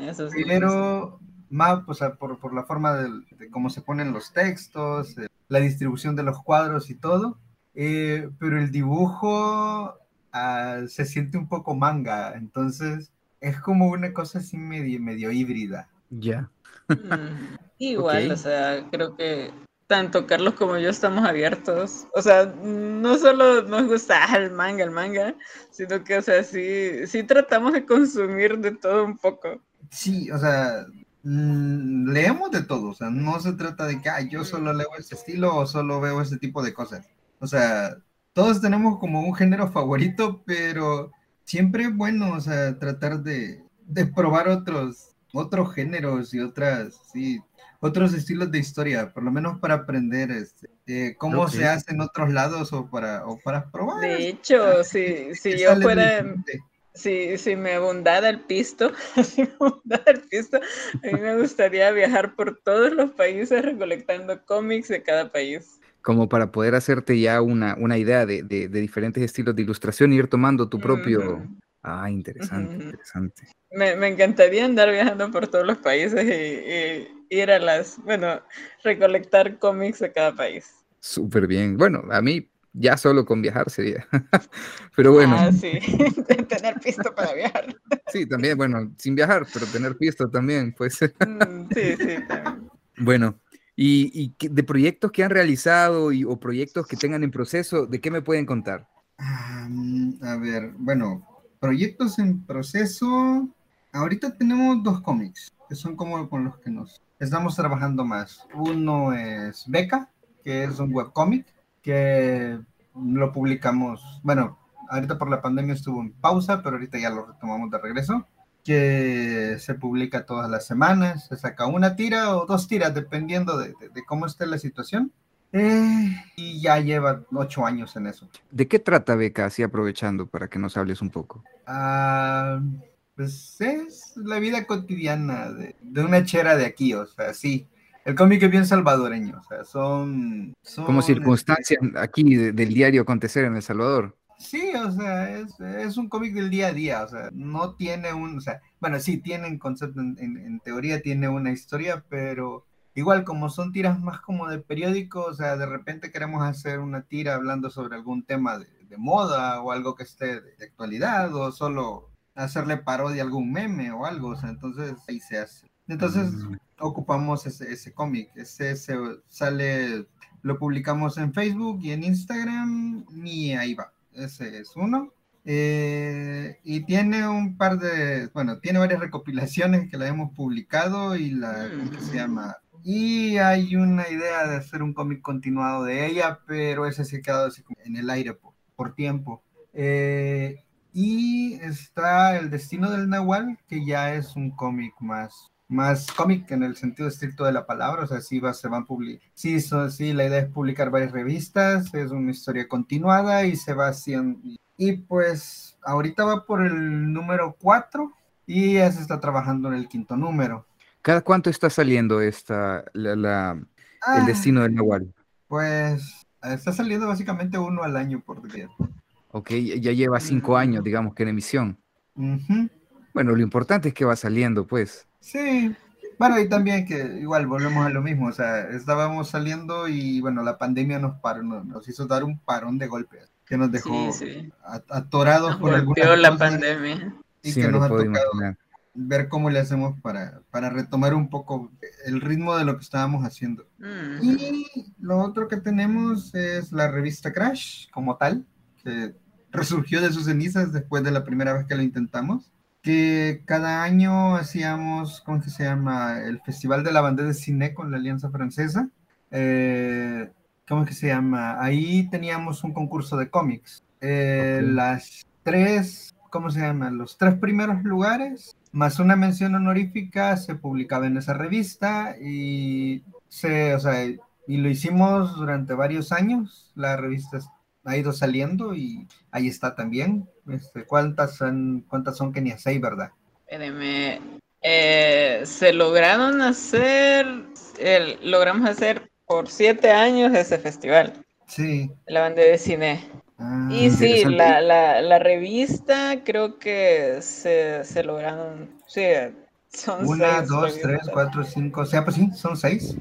Eso sí, pero más, o sea, por, por la forma de, de, cómo se ponen los textos, eh, la distribución de los cuadros y todo. Eh, pero el dibujo uh, se siente un poco manga, entonces es como una cosa así medio, medio híbrida. Ya. Mm, igual, okay. o sea, creo que tanto Carlos como yo estamos abiertos. O sea, no solo nos gusta el manga, el manga, sino que, o sea, sí, sí tratamos de consumir de todo un poco. Sí, o sea, leemos de todo, o sea, no se trata de que ah, yo solo leo este estilo o solo veo este tipo de cosas. O sea, todos tenemos como un género favorito, pero siempre es bueno, o sea, tratar de, de probar otros, otros géneros y otras, sí, otros estilos de historia, por lo menos para aprender este, eh, cómo okay. se hace en otros lados o para, o para probar. De hecho, si, si yo fuera, si, si me abundara el pisto, si me abundara el pisto, a mí me gustaría viajar por todos los países recolectando cómics de cada país. Como para poder hacerte ya una, una idea de, de, de diferentes estilos de ilustración y ir tomando tu propio... Uh -huh. Ah, interesante, uh -huh. interesante. Me, me, encantaría andar viajando por todos los países y, y ir a las, bueno, recolectar cómics de cada país. Súper bien. Bueno, a mí ya solo con viajar sería. pero bueno. Ah, sí, tener pisto para viajar. sí, también, bueno, sin viajar, pero tener pisto también, pues. Mm, sí, sí, también. Bueno, y, y, de proyectos que han realizado y, o proyectos que tengan en proceso, ¿de qué me pueden contar? Um, a ver, bueno, proyectos en proceso. Ahorita tenemos dos cómics que son como con los que nos estamos trabajando más. Uno es Beca, que es un webcómic que lo publicamos, bueno, ahorita por la pandemia estuvo en pausa, pero ahorita ya lo retomamos de regreso, que se publica todas las semanas, se saca una tira o dos tiras, dependiendo de, de, de cómo esté la situación. Eh, y ya lleva ocho años en eso. ¿De qué trata Beca, así aprovechando para que nos hables un poco? Uh, pues es la vida cotidiana de, de, una chera de aquí, o sea, sí. El cómic es bien salvadoreño, o sea, son... son Como circunstancias este... aquí de, del diario acontecer en El Salvador. Sí, o sea, es, es un cómic del día a día, o sea, no tiene un, o sea, bueno, sí, tiene concepto, en, en, en teoría tiene una historia, pero igual como son tiras más como de periódico, o sea, de repente queremos hacer una tira hablando sobre algún tema de, de moda o algo que esté de, de, actualidad o solo hacerle parodia a algún meme o algo, o sea, entonces ahí se hace. Entonces mm. ocupamos ese, ese cómic, ese, ese, sale, lo publicamos en Facebook y en Instagram y ahí va, ese es uno. Eh, y tiene un par de, bueno, tiene varias recopilaciones que la hemos publicado y la, ¿cómo se llama? Y hay una idea de hacer un cómic continuado de ella, pero ese se ha quedado así en el aire por, por tiempo. Eh, y está El Destino del Nahual, que ya es un cómic más más cómic en el sentido estricto de la palabra, o sea, sí va, se van a publicar, sí, sí, la idea es publicar varias revistas, es una historia continuada y se va haciendo, y pues ahorita va por el número 4 y ya se está trabajando en el quinto número. ¿Cada cuánto está saliendo esta, la, el Ah, destino del Nahual? Pues está saliendo básicamente uno al año por día. Ok, ya lleva cinco años, digamos, que en emisión. Ujú. Bueno, lo importante es que va saliendo, pues. Sí, bueno, y también que igual volvemos a lo mismo, o sea, estábamos saliendo y bueno, la pandemia nos paró, nos, nos hizo dar un parón de golpe, que nos dejó Sí, sí. a- atorados Nos por golpeó la pandemia. y Sí, que nos ha tocado imaginar. ver cómo le hacemos para, para retomar un poco el ritmo de lo que estábamos haciendo. Mm. Y lo otro que tenemos es la revista Crash como tal, que resurgió de sus cenizas después de la primera vez que lo intentamos, que cada año hacíamos, ¿cómo que se llama? El Festival de la Bandera de Cine con la Alianza Francesa. Eh, ¿Cómo que se llama? Ahí teníamos un concurso de cómics. Eh, Ok. Las tres, ¿cómo se llama? Los tres primeros lugares, más una mención honorífica, se publicaba en esa revista y se, o sea, y lo hicimos durante varios años. La revista ha ido saliendo y ahí está también. Este, ¿cuántas, son, ¿Cuántas son que ni a seis, verdad? Espérame. Eh, se lograron hacer, el- logramos hacer por siete años ese festival, Sí. la banda de cine. Ah, Y sí, la, la, la revista creo que se, se lograron, sí, son Una, seis dos, tres, cuatro, cinco, o sea, pues sí, son seis.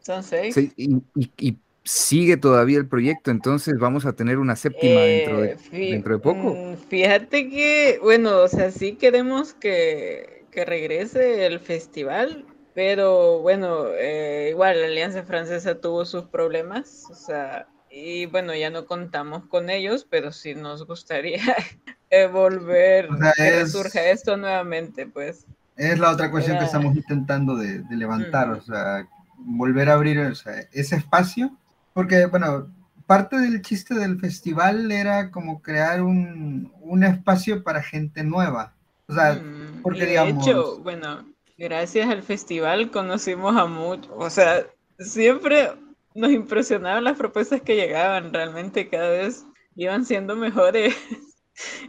Son seis. Sí, y, y- y sigue todavía el proyecto, entonces vamos a tener una séptima dentro de, Eh, dentro de poco. mm, Fíjate que, bueno, o sea, sí queremos que, que regrese el festival, pero bueno, eh, igual la Alianza Francesa tuvo sus problemas, o sea, y bueno, ya no contamos con ellos, pero sí nos gustaría eh, volver, O sea, que es- resurja esto nuevamente, pues. Es la otra cuestión que Era- estamos intentando de, de levantar, Ujú. o sea, volver a abrir o sea, ese espacio, porque, bueno, parte del chiste del festival era como crear un, un espacio para gente nueva. O sea, Mm, porque, de digamos- hecho, bueno, gracias al festival conocimos a muchos, o sea, siempre nos impresionaban las propuestas que llegaban, realmente cada vez iban siendo mejores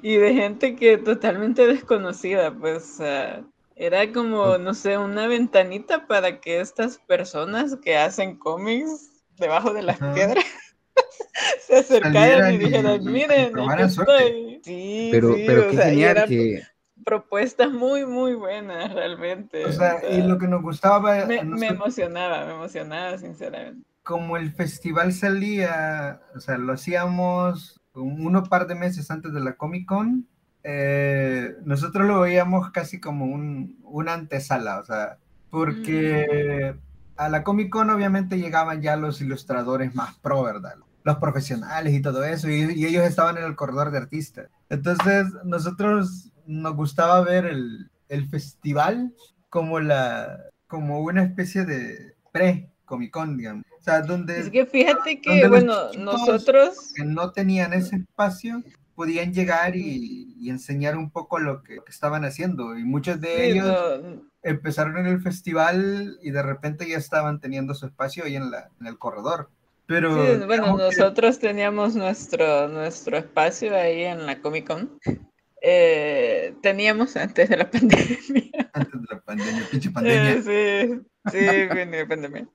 y de gente que totalmente desconocida, pues, sea, era como, no sé, una ventanita para que estas personas que hacen cómics debajo de las Ajá. piedras se Salieran y y- dijeran, y- y miren, aquí probaran suerte". estoy. Sí, Pero, sí, pero o qué sea, y genial que, propuestas muy, muy buenas, realmente. o sea, y lo que nos gustaba, me, me emocionaba, me emocionaba, sinceramente. como el festival salía, o sea, lo hacíamos un uno par de meses antes de la Comic Con, eh, nosotros lo veíamos casi como un, una antesala, o sea, porque a la Comic Con obviamente llegaban ya los ilustradores más pro, ¿verdad? Los profesionales y todo eso, y, y ellos estaban en el corredor de artistas. Entonces, nosotros nos gustaba ver el, el festival como, la, como una especie de pre-Comic Con, digamos. O sea, donde Es que fíjate que, bueno, nosotros, que no tenían ese espacio podían llegar y, y enseñar un poco lo que, que estaban haciendo. Y muchos de sí, ellos no- empezaron en el festival y de repente ya estaban teniendo su espacio ahí en, la, en el corredor. Pero sí, bueno, digamos que nosotros teníamos nuestro, nuestro espacio ahí en la Comic Con. Eh, teníamos antes de la pandemia. antes de la pandemia, pinche pandemia. Eh, sí, sí, de pandemia.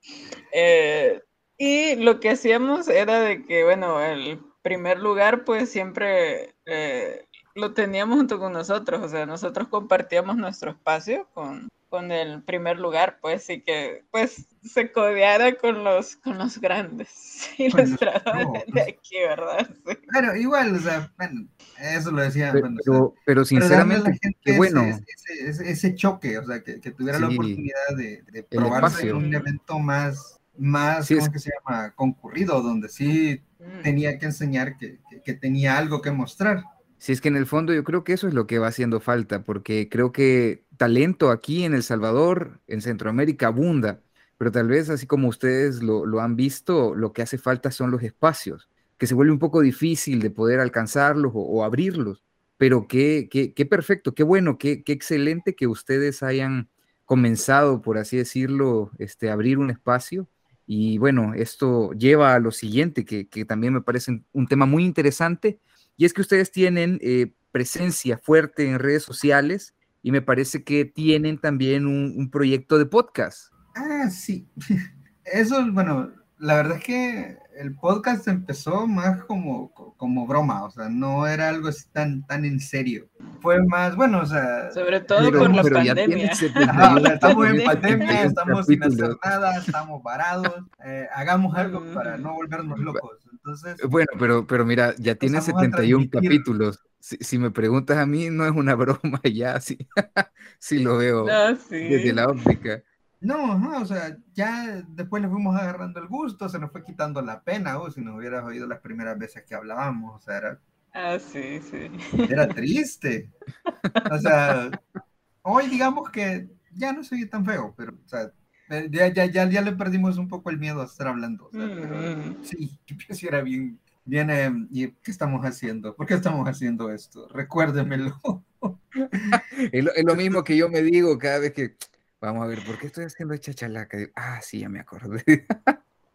Eh, y lo que hacíamos era de que, bueno, el primer lugar, pues siempre eh, lo teníamos junto con nosotros, o sea, nosotros compartíamos nuestro espacio con, con el primer lugar, pues, y que, pues, se codeara con los, con los grandes ilustradores pros. de aquí, ¿verdad? Sí. Pero igual, o sea, bueno, eso lo decía. pero, bueno, o sea, pero, pero pero darle a sinceramente, la gente qué ese- bueno. ese, ese- ese choque, o sea, que, que tuviera la oportunidad de, de probarse en un evento más, más Sí, ¿cómo es que se llama? Concurrido, donde sí Mm. tenía que enseñar que, que- que tenía algo que mostrar. Si es que en el fondo yo creo que eso es lo que va haciendo falta, porque creo que talento aquí en El Salvador, en Centroamérica, abunda, pero tal vez así como ustedes lo, han visto, lo que hace falta son los espacios, que se vuelve un poco difícil de poder alcanzarlos o, abrirlos, pero qué, perfecto, qué bueno, qué, qué excelente que ustedes hayan comenzado, por así decirlo, este, abrir un espacio. Y bueno, esto lleva a lo siguiente, que, también me parece un tema muy interesante, y es que ustedes tienen eh, presencia fuerte en redes sociales y me parece que tienen también un, un proyecto de podcast. Ah, sí. Eso, bueno, la verdad es que el podcast empezó más como, como broma, o sea, no era algo así tan, tan en serio. Fue más, bueno, o sea... Sobre todo por la pandemia. estamos en pandemia, estamos sin hacer nada, estamos varados, eh, hagamos algo para no volvernos locos. Entonces, bueno, pero, pero mira, ya tiene 71 capítulos. Si, si, me preguntas a mí, no es una broma ya, sí, sí lo veo desde la óptica. No, no, o sea, ya después le fuimos agarrando el gusto, se nos fue quitando la pena, o si nos hubieras oído las primeras veces que hablábamos, o sea, era... Ah, sí, sí. Era triste. O sea, hoy digamos que ya no soy tan feo, pero, o sea, eh, ya, ya, ya, ya le perdimos un poco el miedo a estar hablando. O sea, mm. sí, sí, era bien, bien, em, ¿y qué estamos haciendo? ¿Por qué estamos haciendo esto? Recuérdemelo. es, lo, es lo mismo que yo me digo cada vez que Vamos a ver, ¿por qué estoy haciendo chachalaca? Ah, sí, ya me acordé.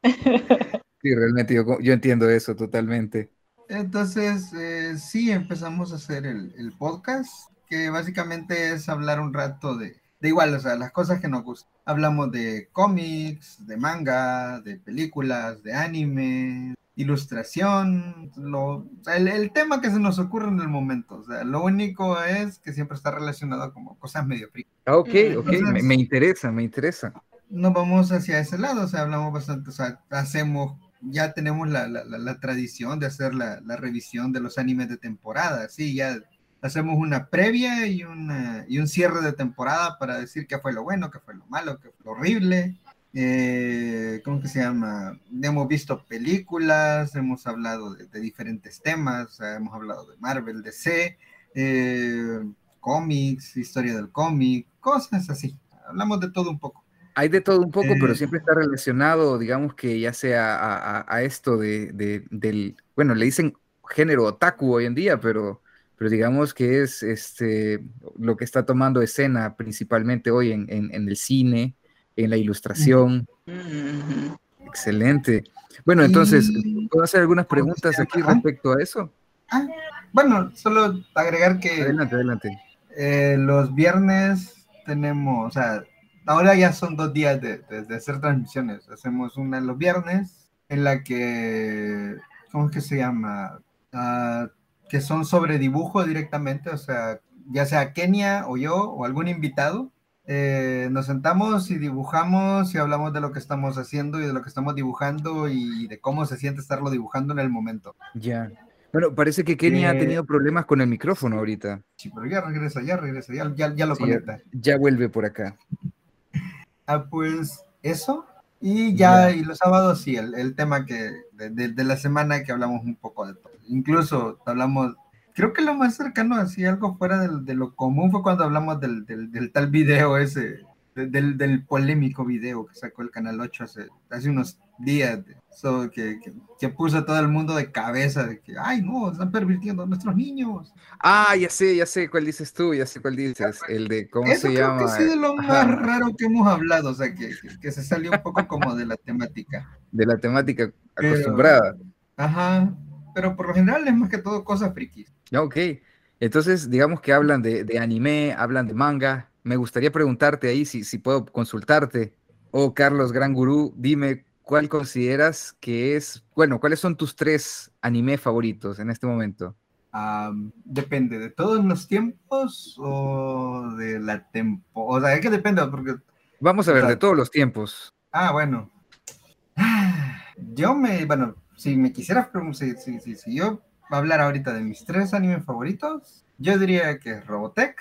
sí, realmente yo, entiendo eso totalmente. Entonces, eh, sí, empezamos a hacer el, podcast, que básicamente es hablar un rato de, de igual, o sea, las cosas que nos gustan. Hablamos de cómics, de manga, de películas, de anime, ilustración, lo, el, tema que se nos ocurre en el momento. O sea, lo único es que siempre está relacionado como cosas medio frías. Ah, ok, ok, me, interesa, me interesa. Nos vamos hacia ese lado, o sea, hablamos bastante, o sea, hacemos, ya tenemos la, la, la, tradición de hacer la, revisión de los animes de temporada, sí, ya hacemos una previa y, una, y un cierre de temporada para decir qué fue lo bueno, qué fue lo malo, qué fue lo horrible eh, ¿cómo que se llama? Hemos visto películas, hemos hablado de, diferentes temas, hemos hablado de Marvel, DC, eh, cómics, historia del cómic, cosas así. Hablamos de todo un poco. Hay de todo un poco, pero eh, siempre está relacionado, digamos que ya sea a, esto de, del, bueno, le dicen género otaku hoy en día, pero, pero digamos que es este, lo que está tomando escena principalmente hoy en, en el cine, en la ilustración. Excelente. Bueno, entonces, ¿puedo hacer algunas preguntas aquí respecto a eso? Ah, bueno, solo agregar que... Adelante, adelante. Eh, los viernes tenemos, o sea, ahora ya son dos días de, hacer transmisiones. Hacemos una los viernes en la que, ¿cómo es que se llama? Ah, que son sobre dibujo directamente, o sea, ya sea Kenia o yo o algún invitado eh, nos sentamos y dibujamos y hablamos de lo que estamos haciendo y de lo que estamos dibujando y de cómo se siente estarlo dibujando en el momento. Ya. Bueno, parece que Kenny ha eh, tenido problemas con el micrófono ahorita. Sí, pero ya regresa, ya regresa, ya, ya, lo conecta. Ya, vuelve por acá. Ah, pues eso. Y ya, y los sábados sí, el, tema que de, de, la semana que hablamos un poco de todo. Incluso hablamos creo que lo más cercano, así algo fuera de lo común, fue cuando hablamos del, del, tal video ese, del, del, polémico video que sacó el Canal 8 hace, hace unos días, que, que, puso a todo el mundo de cabeza, de que, ay, no, están pervirtiendo a nuestros niños. Ah, ya sé, ya sé cuál dices tú, ya sé cuál dices, el de, ¿cómo se llama? Que sí de lo más raro que hemos hablado, o sea, que, que, se salió un poco como de la temática. De la temática acostumbrada. ajá, pero por lo general es más que todo cosas frikis. Ok, entonces digamos que hablan de, anime, hablan de manga. Me gustaría preguntarte ahí si, si puedo consultarte. O oh, Carlos, gran gurú, dime cuál consideras que es, bueno, cuáles son tus tres anime favoritos en este momento. depende de todos los tiempos o de la tempo. O sea, es que depende porque. Vamos a ver, de todos los tiempos. Ah, bueno. Yo me, bueno, si me quisieras si, si, si, yo hablar ahorita de mis tres animes favoritos, yo diría que es Robotech,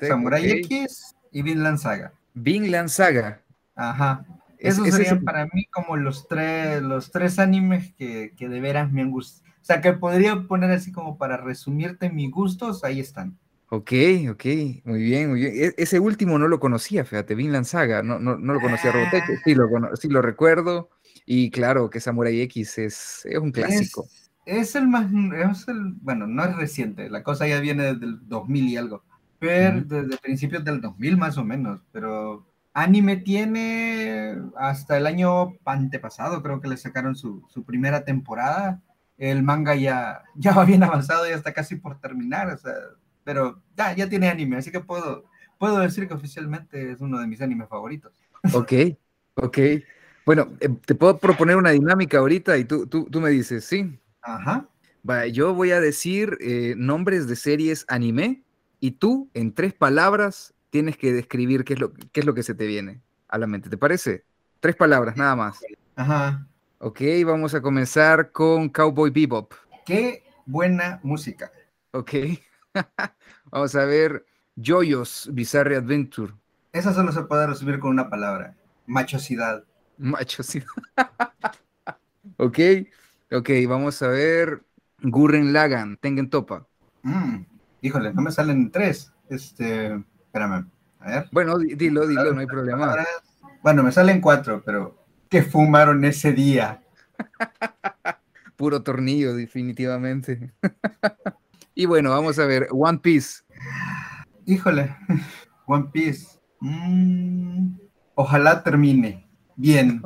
Samurai X y Vinland Saga. Vinland Saga. Ajá. Esos serían para mí como los tres, los tres animes que, que de veras me han gustado. O sea, que podría poner así como para resumirte mis gustos, ahí están. Ok, ok, muy bien, muy bien. E, ese último no lo conocía, fíjate, Vinland Saga, no, no, no lo conocía Robotech, ah. sí lo, sí lo recuerdo, y claro que Samurai X es, es un clásico. Es, el más, es el, bueno, no es reciente, la cosa ya viene desde el 2000 y algo, ver Ujú. desde principios del 2000 más o menos, pero anime tiene hasta el año antepasado, creo que le sacaron su, su primera temporada. El manga ya, ya va bien avanzado, ya está casi por terminar, o sea, pero ya, ya tiene anime, así que puedo, puedo decir que oficialmente es uno de mis animes favoritos. Ok, ok. Bueno, eh, te puedo proponer una dinámica ahorita y tú, tú, tú me dices, sí. Ajá. Va, yo voy a decir eh, nombres de series anime y tú, en tres palabras, tienes que describir qué es, lo, qué es lo que se te viene a la mente. ¿Te parece? Tres palabras, nada más. Ajá. Ok, vamos a comenzar con Cowboy Bebop. Qué buena música. Ok. vamos a ver Joyos Bizarre Adventure. Esa solo se puede resumir con una palabra, machosidad. Macho, sí. ok, ok, vamos a ver Gurren Lagan, Tengen Topa. Mm, híjole, no me salen tres. Este, espérame, a ver. Bueno, di- dilo, dilo, no hay problema. Bueno, me salen cuatro, pero ¿qué fumaron ese día? Puro tornillo, definitivamente. y bueno, vamos a ver One Piece. Híjole, One Piece. Mm, ojalá termine. Bien.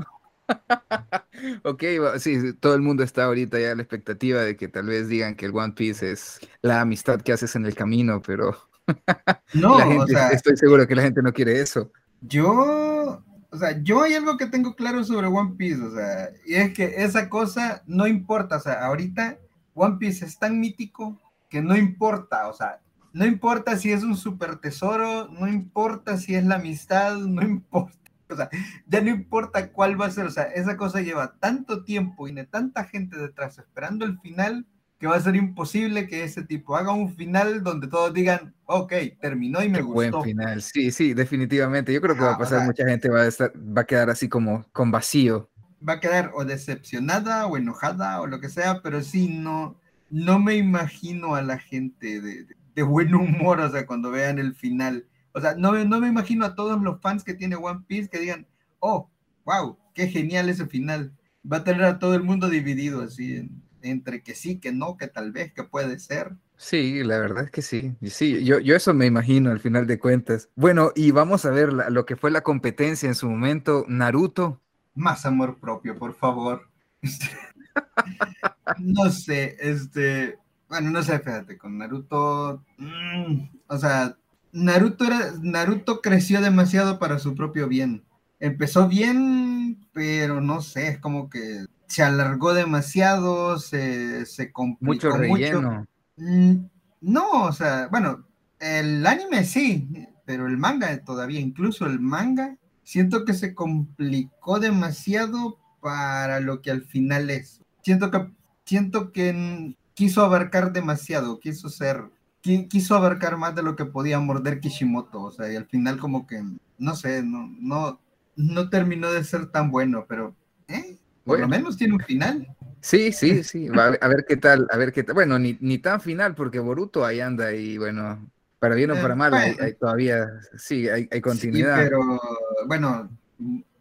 Ok, sí, todo el mundo está ahorita ya a la expectativa de que tal vez digan que el One Piece es la amistad que haces en el camino, pero No, la o gente, sea, estoy seguro que la gente no quiere eso. yo, o sea, yo hay algo que tengo claro sobre One Piece, o sea, y es que esa cosa no importa, o sea, ahorita One Piece es tan mítico que no importa, o sea, no importa si es un super tesoro, no importa si es la amistad, no importa, o sea, ya no importa cuál va a ser, o sea, esa cosa lleva tanto tiempo y de tanta gente detrás esperando el final que va a ser imposible que ese tipo haga un final donde todos digan, ok, terminó y me Qué buen gustó. final. Sí, sí, definitivamente. Yo creo que va a o pasar, sea- mucha gente va a estar, va a quedar así como con vacío. va a quedar o decepcionada o enojada o lo que sea, pero sí, no, no me imagino a la gente de, de- de buen humor, o sea, cuando vean el final. O sea, no, me- no me imagino a todos los fans que tiene One Piece que digan, oh, wow, qué genial ese final. Va a tener a todo el mundo dividido así, en- entre que sí, que no, que tal vez, que puede ser. Sí, la verdad es que sí. Sí, yo, yo eso me imagino al final de cuentas. Bueno, y vamos a ver la- lo que fue la competencia en su momento. Naruto. Más amor propio, por favor. No sé, este, bueno, no sé, fíjate, con Naruto, mm, o sea, Naruto era, Naruto creció demasiado para su propio bien. Empezó bien, pero no sé, es como que se alargó demasiado, se, se complicó mucho. relleno. Mm, No, o sea, bueno, el anime sí, pero el manga todavía, incluso el manga, siento que se complicó demasiado para lo que al final es. Siento que, siento que quiso abarcar demasiado, quiso ser, quiso abarcar más de lo que podía morder Kishimoto, o sea, y al final como que, no sé, no, no, no terminó de ser tan bueno, pero, ¿eh? Por lo menos tiene un final. Sí, sí, sí. va a, ver, qué tal, a ver qué tal. Bueno, ni, ni tan final, porque Boruto ahí anda y bueno, para bien o Eh, para mal, hay, hay todavía, sí, hay, hay Sí, continuidad. pero bueno,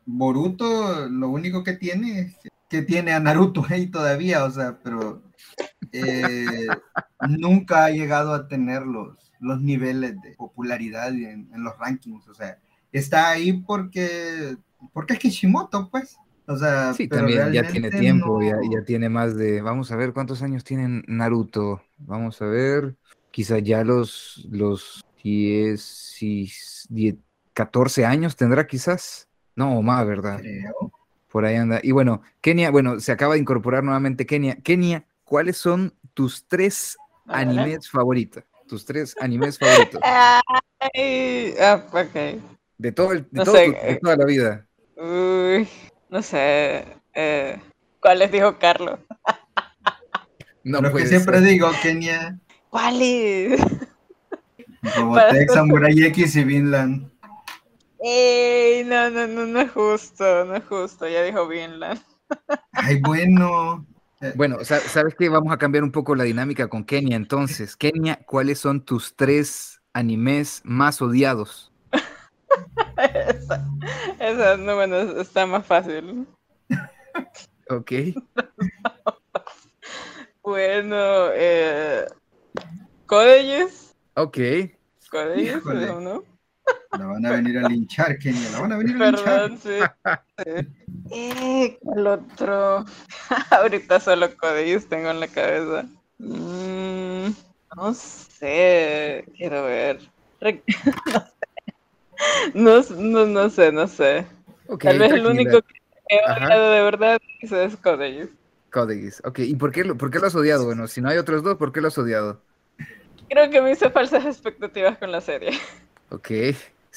Boruto lo único que tiene es que tiene a Naruto ahí todavía, o sea, pero eh, nunca ha llegado a tener los, los niveles de popularidad en, en los rankings, o sea, está ahí porque, porque es Kishimoto, pues. O sea, Sí, pero también ya tiene tiempo, ya, no- ya tiene más de, vamos a ver cuántos años tiene Naruto. Vamos a ver, quizá ya los, los 10, y 10, 14 años tendrá quizás. No, más, ¿verdad? creo. Por ahí anda. Y bueno, Kenia, bueno, se acaba de incorporar nuevamente Kenia. Kenia, ¿cuáles son tus tres animes favoritos? Tus tres animes favoritos. Ay, ah, ok. De todo el, de, No todo sé, tu- de eh. toda la vida. Uy, no sé. Eh, ¿Cuáles dijo Carlos? No lo que siempre ser. digo, Kenia, ¿Cuáles? Robotech, Samurai X y Vinland. Ey, no, no, no, no es justo, no es justo, ya dijo Vinland. Ay, bueno. Bueno, sa- ¿sabes qué? Vamos a cambiar un poco la dinámica con Kenia entonces. Kenia, ¿cuáles son tus tres animes más odiados? Esa, esa, no, bueno, está más fácil. Ok. Bueno, eh, Codages, Ok. Codellos, ¿no? La van a venir a linchar, Kenia, la van a venir a linchar. Perdón, sí. Eh, ¿cuál otro? Ahorita solo Codellos tengo en la cabeza. Mm, no sé, quiero ver. Re- No sé. No, no, no sé, no sé. Ok, Tal vez el único que he odiado de verdad es Codellos. Codex. Ok, ¿y por qué, lo, por qué lo has odiado? Bueno, si no hay otros dos, ¿por qué lo has odiado? Creo que me hice falsas expectativas con la serie. Ok,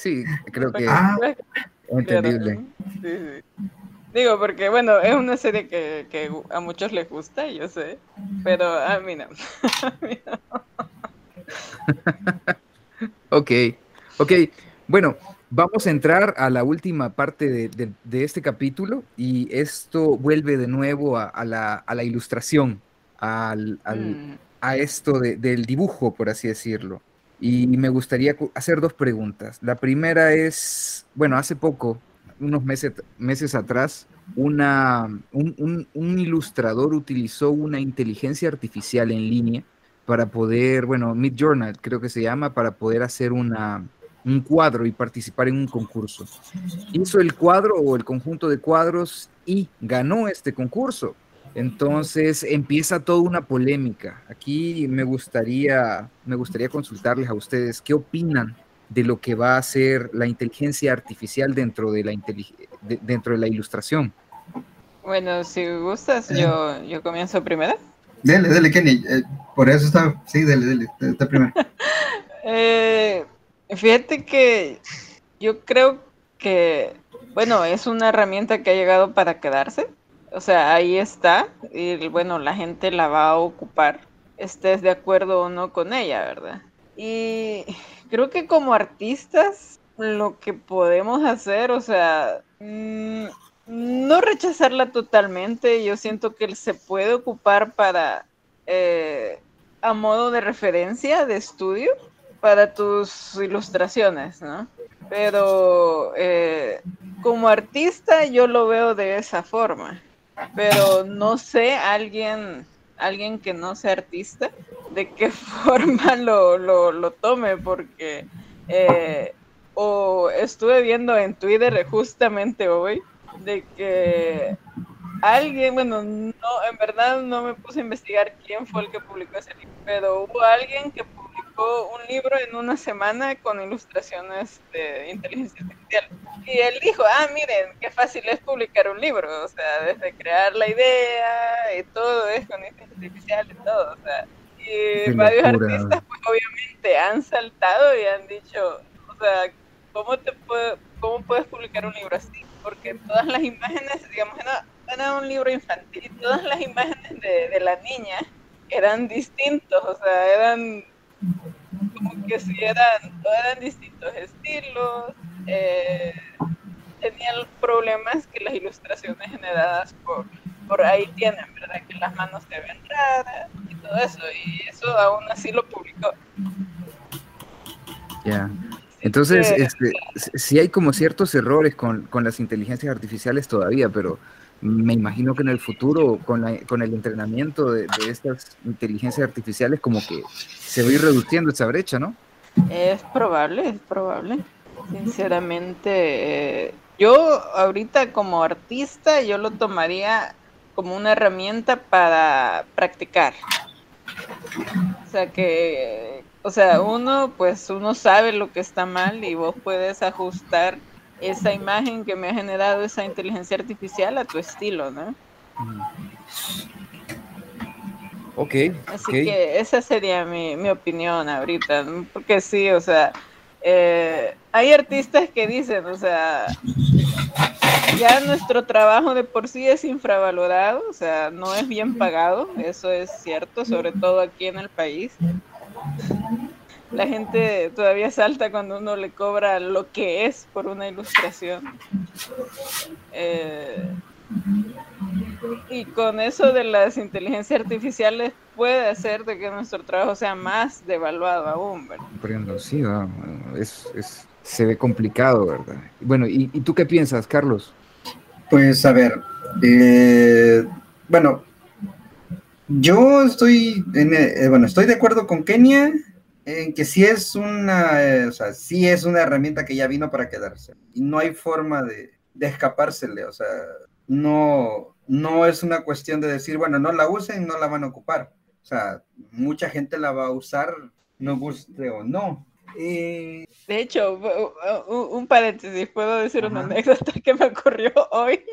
sí, creo que Ah, entendible. Sí, sí. Digo, porque bueno, es una serie que, que a muchos les gusta, yo sé, pero a mí no. A mí no. Ok, ok. Bueno, vamos a entrar a la última parte de, de- de este capítulo y esto vuelve de nuevo a, a la, a la ilustración, al, al- Mm, a esto de- del dibujo, por así decirlo. Y me gustaría hacer dos preguntas. La primera es, bueno, hace poco, unos meses, meses atrás, una, un, ilustrador utilizó una inteligencia artificial en línea para poder, bueno, Midjourney creo que se llama, para poder hacer una, un cuadro y participar en un concurso. Hizo el cuadro o el conjunto de cuadros y ganó este concurso. Entonces empieza toda una polémica. Aquí me gustaría, me gustaría consultarles a ustedes qué opinan de lo que va a hacer la inteligencia artificial dentro de la, de- dentro de la ilustración. Bueno, si gustas, yo, yo comienzo primero. dele, dele, Kenny. eh, por eso está, sí, dele, dele, está primero. Eh, fíjate que yo creo que, bueno, es una herramienta que ha llegado para quedarse. O sea, ahí está y bueno, la gente la va a ocupar, estés de acuerdo o no con ella, ¿verdad? Y creo que como artistas, lo que podemos hacer, o sea, mm, no rechazarla totalmente, yo siento que se puede ocupar para, eh, a modo de referencia, de estudio, para tus ilustraciones, ¿no? Pero eh, como artista yo lo veo de esa forma, pero no sé alguien, alguien que no sea artista, de qué forma lo, lo, lo tome, porque eh, o estuve viendo en Twitter justamente hoy de que alguien, bueno, no, en verdad no me puse a investigar quién fue el que publicó ese libro, pero hubo alguien que publicó un libro en una semana con ilustraciones de inteligencia artificial. Y él dijo, ah, miren, qué fácil es publicar un libro, o sea, desde crear la idea y todo es con inteligencia artificial y todo, o sea. Y varios artistas, pues obviamente han saltado y han dicho, o sea, ¿cómo, te puede, ¿cómo puedes publicar un libro así? Porque todas las imágenes, digamos, era, era un libro infantil, y todas las imágenes de, de la niña eran distintos, o sea, eran como que si eran, eran distintos estilos, eh, tenían problemas que las ilustraciones generadas por, por ahí tienen, ¿verdad? Que las manos se ven raras y todo eso, y eso aún así lo publicó. Ya. Entonces, este, sí hay como ciertos errores con, con las inteligencias artificiales todavía, pero me imagino que en el futuro, con, la- con el entrenamiento de, estas inteligencias artificiales, como que se va a ir reduciendo esa brecha, ¿no? Es probable, es probable. Sinceramente, eh, yo ahorita como artista, yo lo tomaría como una herramienta para practicar. O sea que, o sea, uno, pues uno sabe lo que está mal y vos puedes ajustar esa imagen que me ha generado esa inteligencia artificial a tu estilo, ¿no? Ok, Así que esa sería mi, mi opinión ahorita, ¿no? porque sí, o sea, eh, hay artistas que dicen, o sea, ya nuestro trabajo de por sí es infravalorado, o sea, no es bien pagado, eso es cierto, sobre todo aquí en el país. La gente todavía salta cuando uno le cobra lo que es por una ilustración. Eh, y con eso de las inteligencias artificiales puede hacer de que nuestro trabajo sea más devaluado aún, ¿verdad? Comprendo, sí, es, es- se ve complicado, ¿verdad? Bueno, ¿y, y tú qué piensas, Carlos? Pues a ver, eh, bueno, yo estoy, en, eh, bueno, estoy de acuerdo con Kenia en que sí es una, eh, o sea, sí es una herramienta que ya vino para quedarse y no hay forma de, de escapársele, o sea, no, no es una cuestión de decir, bueno, no la usen, no la van a ocupar. O sea, mucha gente la va a usar, no guste o no. De hecho, un paréntesis, puedo decir una anécdota que me ocurrió hoy.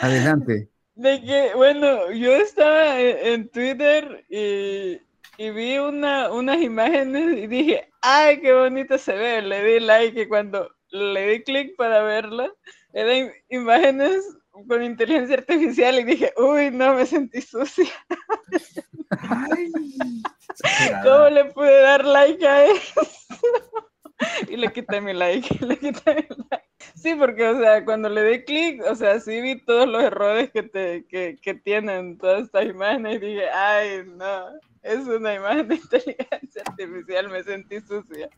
Adelante. De que, bueno, yo estaba en, Twitter y, y vi una, unas imágenes y dije, ay, qué bonito se ve. Le di like y cuando le di clic para verla, eran imágenes con inteligencia artificial y dije, uy, no, me sentí sucia. ¿Cómo le pude dar like a eso? y le quité mi like, le quité mi like. Sí, porque, o sea, cuando le di clic, o sea, sí vi todos los errores que, te, que, que tienen todas estas imágenes y dije, ay, no, es una imagen de inteligencia artificial, me sentí sucia.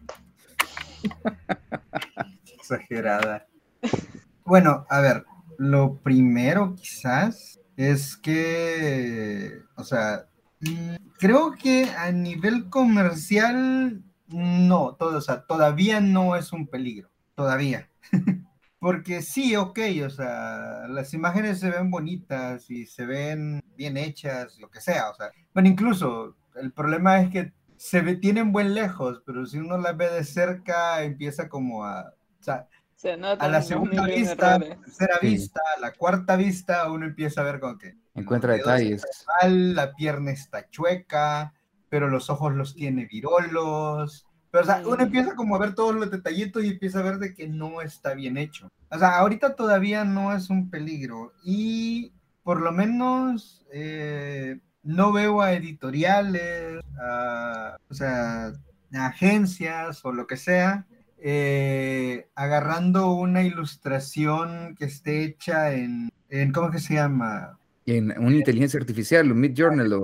Exagerada. Bueno, a ver, lo primero quizás es que, o sea, mm, creo que a nivel comercial, no, todo, o sea, todavía no es un peligro, todavía. Porque sí, ok, o sea, las imágenes se ven bonitas y se ven bien hechas, lo que sea, o sea, bueno, incluso el problema es que se ve, tienen buen lejos, pero si uno las ve de cerca, empieza como a, o sea, a la segunda vista, la tercera vista, a la cuarta vista, uno empieza a ver con que encuentra detalles. la pierna está chueca, pero los ojos los tiene virolos. Pero, o sea, uno empieza como a ver todos los detallitos y empieza a ver de que no está bien hecho. O sea, ahorita todavía no es un peligro y por lo menos eh, no veo a editoriales, o sea, a agencias o lo que sea, eh, agarrando una ilustración que esté hecha en, en ¿cómo que se llama? En una inteligencia artificial, un Mid Journal o...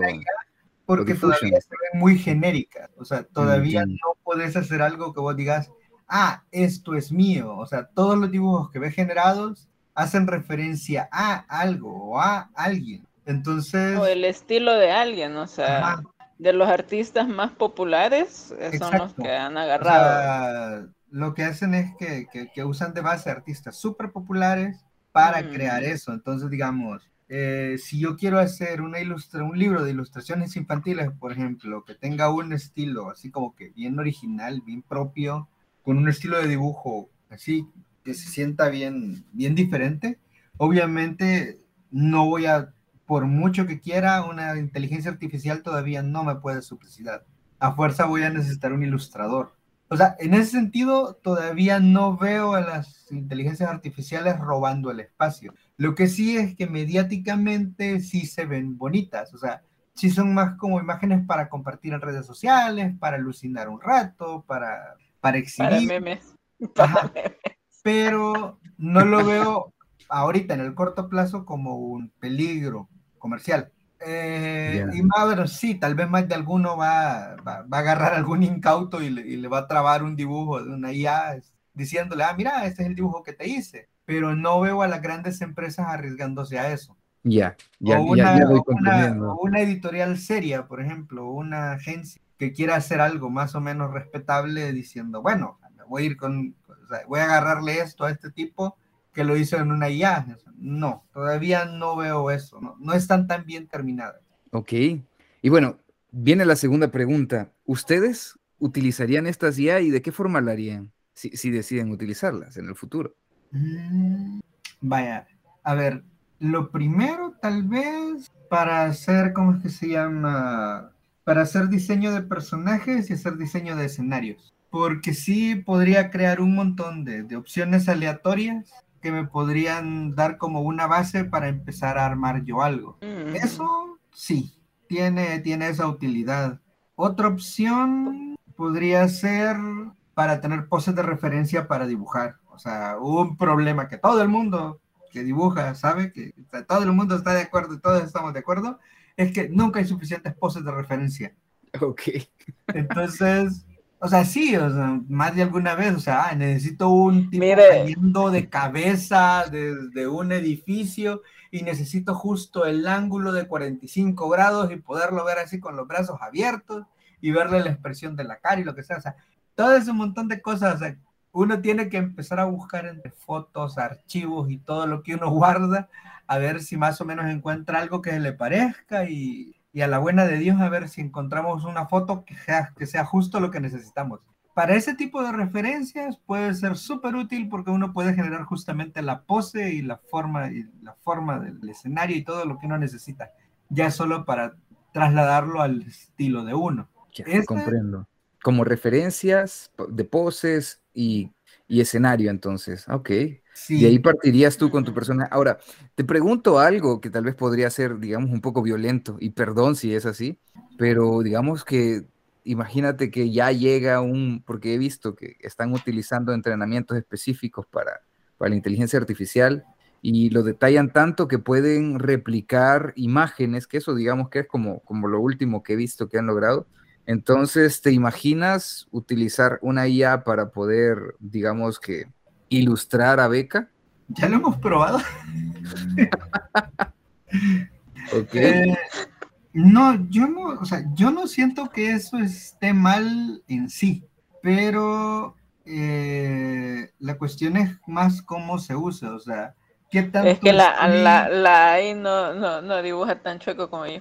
Porque todavía se ven muy genérica, o sea, todavía no puedes hacer algo que vos digas, ah, esto es mío, o sea, todos los dibujos que ves generados hacen referencia a algo o a alguien. Entonces... O el estilo de alguien, o sea, de los artistas más populares eh, son los que han agarrado lo que hacen es que, que, usan de base artistas súper populares para mm. crear eso. Entonces, digamos, eh, si yo quiero hacer una ilustra un libro de ilustraciones infantiles, por ejemplo, que tenga un estilo así como que bien original, bien propio, con un estilo de dibujo así que se sienta bien, bien diferente, obviamente no voy a, por mucho que quiera, una inteligencia artificial todavía no me puede suplicidad. A fuerza voy a necesitar un ilustrador. O sea, en ese sentido, todavía no veo a las inteligencias artificiales robando el espacio. Lo que sí es que mediáticamente sí se ven bonitas, o sea, sí son más como imágenes para compartir en redes sociales, para alucinar un rato, para, para exhibir. Para memes. Pero no lo veo ahorita en el corto plazo como un peligro comercial. Eh, y más, bueno, sí, tal vez más de alguno va, va, a agarrar algún incauto y le, va a trabar un dibujo de una IA diciéndole, ah, mira, este es el dibujo que te hice. Pero no veo a las grandes empresas arriesgándose a eso. Ya, ya, una, una, editorial seria, por ejemplo, una agencia que quiera hacer algo más o menos respetable diciendo, bueno, voy a ir con, voy a agarrarle esto a este tipo que lo hizo en una IA. No, todavía no veo eso, no, no están tan bien terminadas. Ok, y bueno, viene la segunda pregunta. ¿Ustedes utilizarían estas IA y de qué forma la harían si, si deciden utilizarlas en el futuro? Mm, vaya, a ver, lo primero tal vez para hacer, ¿cómo es que se llama? Para hacer diseño de personajes y hacer diseño de escenarios. Porque sí podría crear un montón de, de opciones aleatorias que me podrían dar como una base para empezar a armar yo algo. Mm. Eso sí, tiene, tiene esa utilidad. Otra opción podría ser para tener poses de referencia para dibujar. O sea, un problema que todo el mundo que dibuja sabe, que todo el mundo está de acuerdo y todos estamos de acuerdo, es que nunca hay suficientes poses de referencia. Ok. Entonces, o sea, sí, o sea, más de alguna vez, o sea, ah, necesito un tipo cayendo de cabeza desde un edificio y necesito justo el ángulo de 45 grados y poderlo ver así con los brazos abiertos y verle la expresión de la cara y lo que sea. O sea, todo ese montón de cosas. O sea, uno tiene que empezar a buscar entre fotos, archivos y todo lo que uno guarda, a ver si más o menos encuentra algo que le parezca y, y a la buena de Dios a ver si encontramos una foto que sea, que sea justo lo que necesitamos. Para ese tipo de referencias puede ser súper útil porque uno puede generar justamente la pose y la forma, y la forma del escenario y todo lo que uno necesita, ya solo para trasladarlo al estilo de uno. Ya, comprendo. Como referencias de poses y, y escenario, entonces. Ok. Sí. Y ahí partirías tú con tu persona. Ahora, te pregunto algo que tal vez podría ser, digamos, un poco violento, y perdón si es así, pero digamos que imagínate que ya llega un, porque he visto que están utilizando entrenamientos específicos para, para la inteligencia artificial y lo detallan tanto que pueden replicar imágenes, que eso digamos que es como, como lo último que he visto que han logrado. Entonces, ¿te imaginas utilizar una IA para poder, digamos que, ilustrar a Beca? Ya lo hemos probado. ok. Eh, no, yo no, o sea, yo no siento que eso esté mal en sí, pero eh, la cuestión es más cómo se usa, o sea, ¿qué tanto Es que la, la, la AI no, no, no dibuja tan chueco como yo.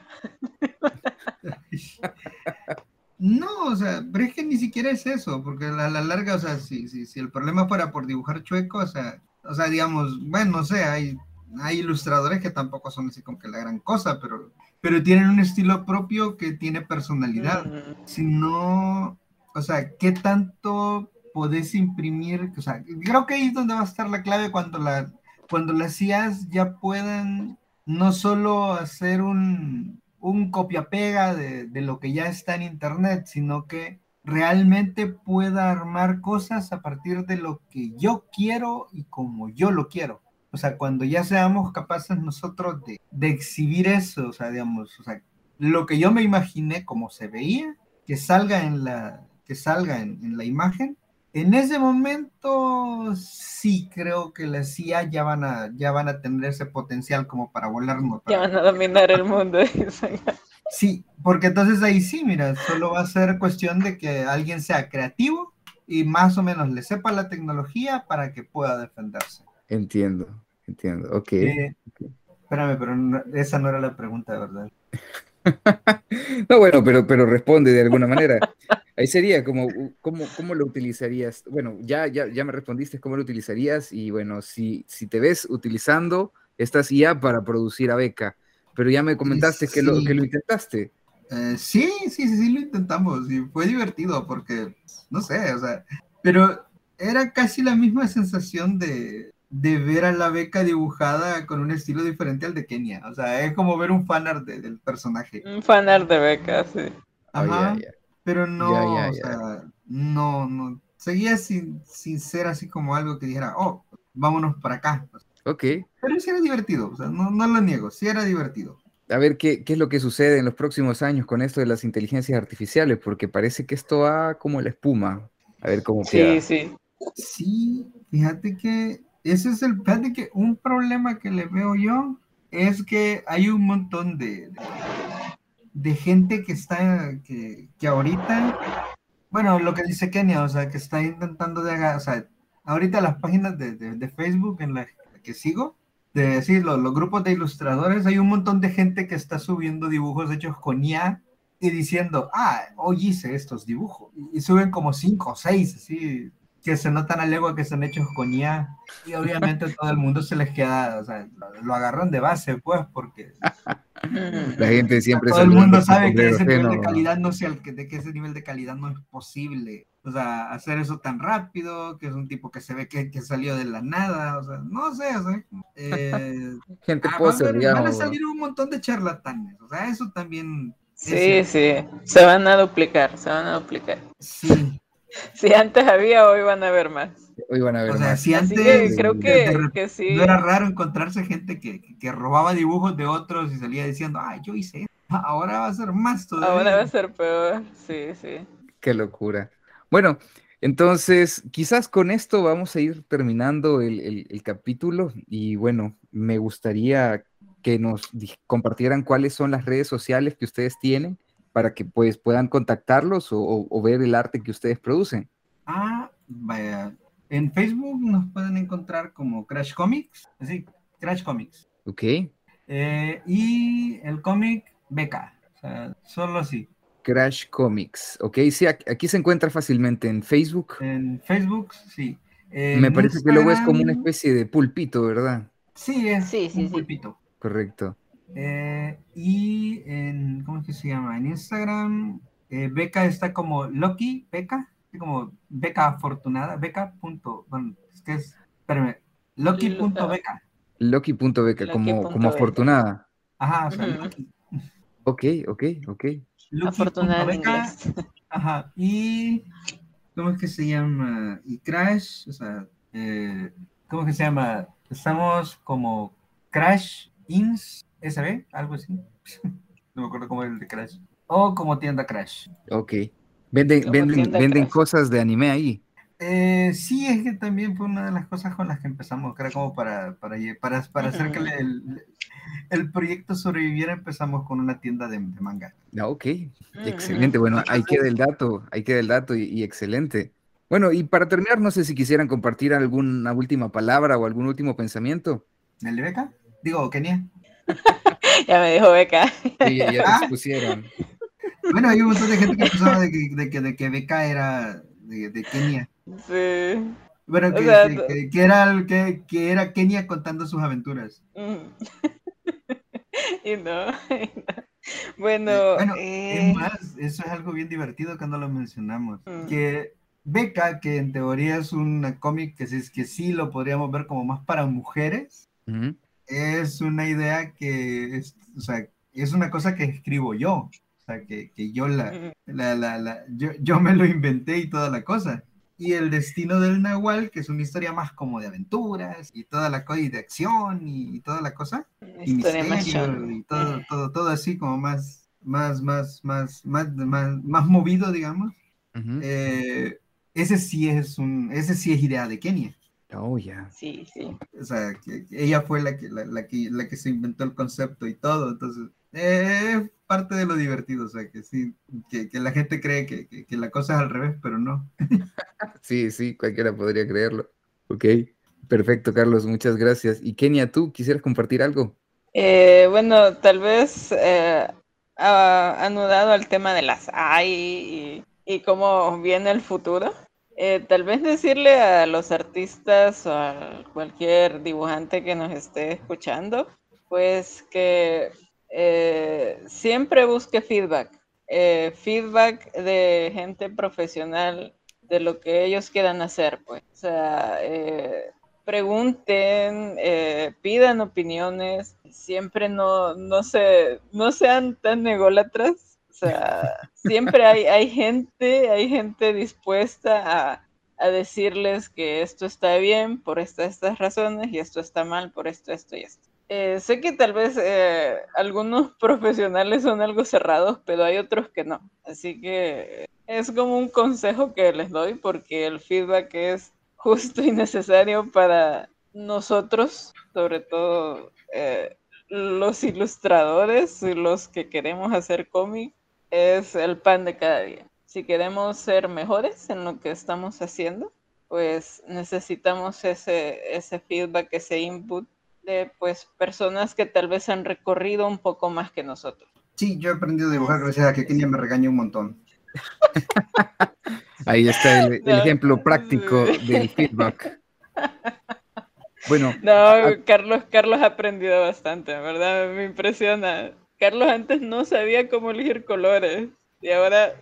No, o sea, pero es que ni siquiera es eso, porque a la, larga, o sea, si, si, si el problema fuera por dibujar chueco, o sea, o sea, digamos, bueno, no sé, hay, hay ilustradores que tampoco son así como que la gran cosa, pero pero tienen un estilo propio que tiene personalidad. Si no, o sea, ¿qué tanto podés imprimir? O sea, creo que ahí es donde va a estar la clave cuando, la, cuando las IAs ya puedan no solo hacer un, un copia-pega de, de lo que ya está en Internet, sino que realmente pueda armar cosas a partir de lo que yo quiero y como yo lo quiero. O sea, cuando ya seamos capaces nosotros de, de exhibir eso, o sea, digamos, o sea, lo que yo me imaginé como se veía, que salga en la, que salga en, en la imagen, en ese momento sí creo que las CIA ya van a, ya van a tener ese potencial como para volarnos. Ya van a dominar el mundo. sí, porque entonces ahí sí, mira, solo va a ser cuestión de que alguien sea creativo y más o menos le sepa la tecnología para que pueda defenderse. Entiendo, entiendo, ok. Eh, espérame, pero no, esa no era la pregunta, ¿verdad? no, bueno, pero, pero responde de alguna manera. Ahí sería como, ¿cómo, cómo lo utilizarías? Bueno, ya, ya, ya me respondiste cómo lo utilizarías y bueno, si, si te ves utilizando estas IA para producir a beca, pero ya me comentaste sí. que, lo, que lo intentaste. Eh, sí, sí, sí, sí, lo intentamos y fue divertido porque, no sé, o sea, pero era casi la misma sensación de, de ver a la beca dibujada con un estilo diferente al de Kenia. O sea, es como ver un fanart de, del personaje. Un fanart de beca, sí. Ajá. Oh, yeah, yeah. Pero no, yeah, o sea, no, no. Seguía sin, sin ser así como algo que dijera, oh, vámonos para acá. Ok. Pero sí era divertido, o sea, no, no lo niego, sí era divertido. A ver ¿qué, qué es lo que sucede en los próximos años con esto de las inteligencias artificiales, porque parece que esto va como la espuma. A ver cómo queda. Sí, sí. Sí, fíjate que ese es el, fíjate que un problema que le veo yo es que hay un montón de, de, gente que está, que, que, ahorita, bueno, lo que dice Kenia, o sea, que está intentando de, o sea, ahorita las páginas de, de, Facebook en las que sigo, de decir, los, grupos de ilustradores, hay un montón de gente que está subiendo dibujos hechos con IA y diciendo, ah, hoy hice estos dibujos. Y, y suben como cinco o seis, así, que se notan a legua que están hechos con IA y obviamente todo el mundo se les queda, o sea, lo, lo agarran de base, pues, porque la gente siempre todo el mundo sabe que ese nivel de calidad no sea que, de que ese nivel de calidad no es posible, o sea, hacer eso tan rápido, que es un tipo que se ve que, que salió de la nada, o sea, no sé, o sea, eh, gente ah, pose, van, digamos. van, a salir un montón de charlatanes, o sea, eso también. Sí, sí, se van a duplicar, se van a duplicar. Sí, si antes había, hoy van a haber más. Hoy van a ver o sea, más. si antes que creo que, de, que, sí. no era raro encontrarse gente que, que, robaba dibujos de otros y salía diciendo, ay, yo hice ahora va a ser más todavía. Ahora va a ser peor, sí, sí. Qué locura. Bueno, entonces quizás con esto vamos a ir terminando el, el, el capítulo y bueno, me gustaría que nos compartieran cuáles son las redes sociales que ustedes tienen para que pues puedan contactarlos o, ver el arte que ustedes producen. Ah, vaya. En Facebook nos pueden encontrar como Crash Comics, así, Crash Comics. Ok. Eh, y el cómic Beca, o sea, solo así. Crash Comics, ok, sí, aquí se encuentra fácilmente en Facebook. En Facebook, sí. Me parece que luego es como una especie de pulpito, ¿verdad? Sí, es sí, un pulpito. Correcto. Eh, y en, ¿cómo es que se llama? En Instagram, eh, Beca está como Loki, Beca, como Beca afortunada, Beca. Punto, bueno, es que es, espérame, Loki.beca. Loki.beca, como, como afortunada. Ajá, o sea, Loki. Ok, ok, ok. Afortunada en Ajá, y ¿cómo es que se llama? Y Crash, o sea, eh, ¿cómo es que se llama? Estamos como Crash Ins SB, algo así. no me acuerdo cómo es el de Crash. O como tienda Crash. Ok. Venden, venden, venden cosas de anime ahí. Eh, sí, es que también fue una de las cosas con las que empezamos, que era como para, para, para, para hacer que el, el, proyecto sobreviviera, empezamos con una tienda de, manga. Ah, ok, excelente. Bueno, ahí queda el dato, ahí queda el dato y, excelente. Bueno, y para terminar, no sé si quisieran compartir alguna última palabra o algún último pensamiento. ¿El de Beca? Digo, Kenia. ya me dijo Beca. Sí, ya, ya te pusieron. Bueno, hay un montón de gente que pensaba de que, de que, de que Beca era de, de Kenia. Sí. Bueno, que, que, era, que, que, era Kenia contando sus aventuras. y, no, Bueno, bueno es eh, más, eso es algo bien divertido cuando lo mencionamos. Mm. Que Beca, que en teoría es un cómic que, es, que sí lo podríamos ver como más para mujeres, es una idea que es, o sea, es una cosa que escribo yo. O sea, que, que yo la, la, la, la yo, yo me lo inventé y toda la cosa y El Destino del Nahual, que es una historia más como de aventuras y toda la cosa y de acción y, toda la cosa. Y misterio y todo, todo, todo así como más, más, más, más, más, más, movido, digamos. Eh, ese sí es un, ese sí es idea de Kenia. Oh, ya. Sí, sí. O sea, que, ella fue la que, la, que, la que se inventó el concepto y todo, entonces, eh, parte de lo divertido, o sea, que sí, que, la gente cree que, la cosa es al revés, pero no. sí, sí, cualquiera podría creerlo. Ok, perfecto, Carlos, muchas gracias. Y Kenia, ¿tú quisieras compartir algo? Eh, bueno, tal vez eh, anudado al tema de las AI y, cómo viene el futuro. Eh, tal vez decirle a los artistas o a cualquier dibujante que nos esté escuchando, pues que eh, siempre busque feedback, eh, feedback de gente profesional de lo que ellos quieran hacer, pues. O sea, eh, pregunten, pidan opiniones, siempre no, no, se, no sean tan ególatras. Siempre hay, hay gente, hay gente dispuesta a, a decirles que esto está bien por estas, estas razones y esto está mal por esto, esto y esto. Eh, sé que tal vez eh, algunos profesionales son algo cerrados, pero hay otros que no. Así que es como un consejo que les doy porque el feedback es justo y necesario para nosotros, sobre todo eh, los ilustradores y los que queremos hacer cómic, es el pan de cada día. Si queremos ser mejores en lo que estamos haciendo, pues necesitamos ese, ese feedback, ese input de pues personas que tal vez han recorrido un poco más que nosotros. Sí, yo he aprendido a dibujar gracias a que Kenia me regaña un montón. Ahí está el, ejemplo práctico del feedback. Bueno. No, Carlos, Carlos ha aprendido bastante, ¿verdad? Me impresiona. Carlos antes no sabía cómo elegir colores y ahora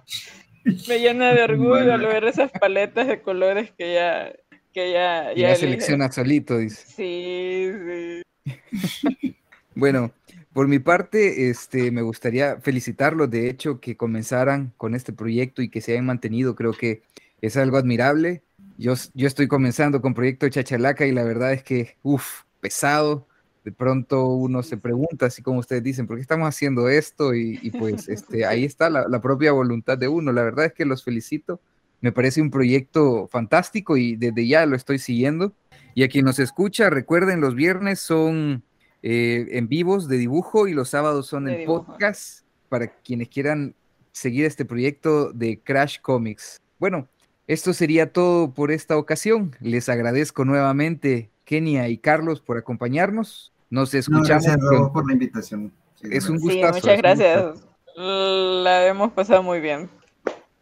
me llena de orgullo al ver esas paletas de colores que ya, que ya, ya, selecciona solito, dice. Sí, sí. bueno, por mi parte, este, me gustaría felicitarlos, de hecho, que comenzaran con este proyecto y que se hayan mantenido, creo que es algo admirable. Yo, yo estoy comenzando con Proyecto Chachalaca y la verdad es que, uff, pesado. De pronto uno se pregunta, así como ustedes dicen, ¿por qué estamos haciendo esto? Y, pues este, ahí está la, la propia voluntad de uno. La verdad es que los felicito me parece un proyecto fantástico y desde ya lo estoy siguiendo. Y a quien nos escucha, recuerden, los viernes son eh, en vivos de dibujo y los sábados son en podcast para quienes quieran seguir este proyecto de Crash Comics. Bueno, esto sería todo por esta ocasión. Les agradezco nuevamente, Kenia y Carlos, por acompañarnos. Nos escuchamos. No, gracias, por la invitación. es un gustazo. Sí, muchas gracias. La hemos pasado muy bien.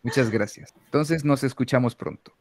Muchas gracias. Entonces nos escuchamos pronto.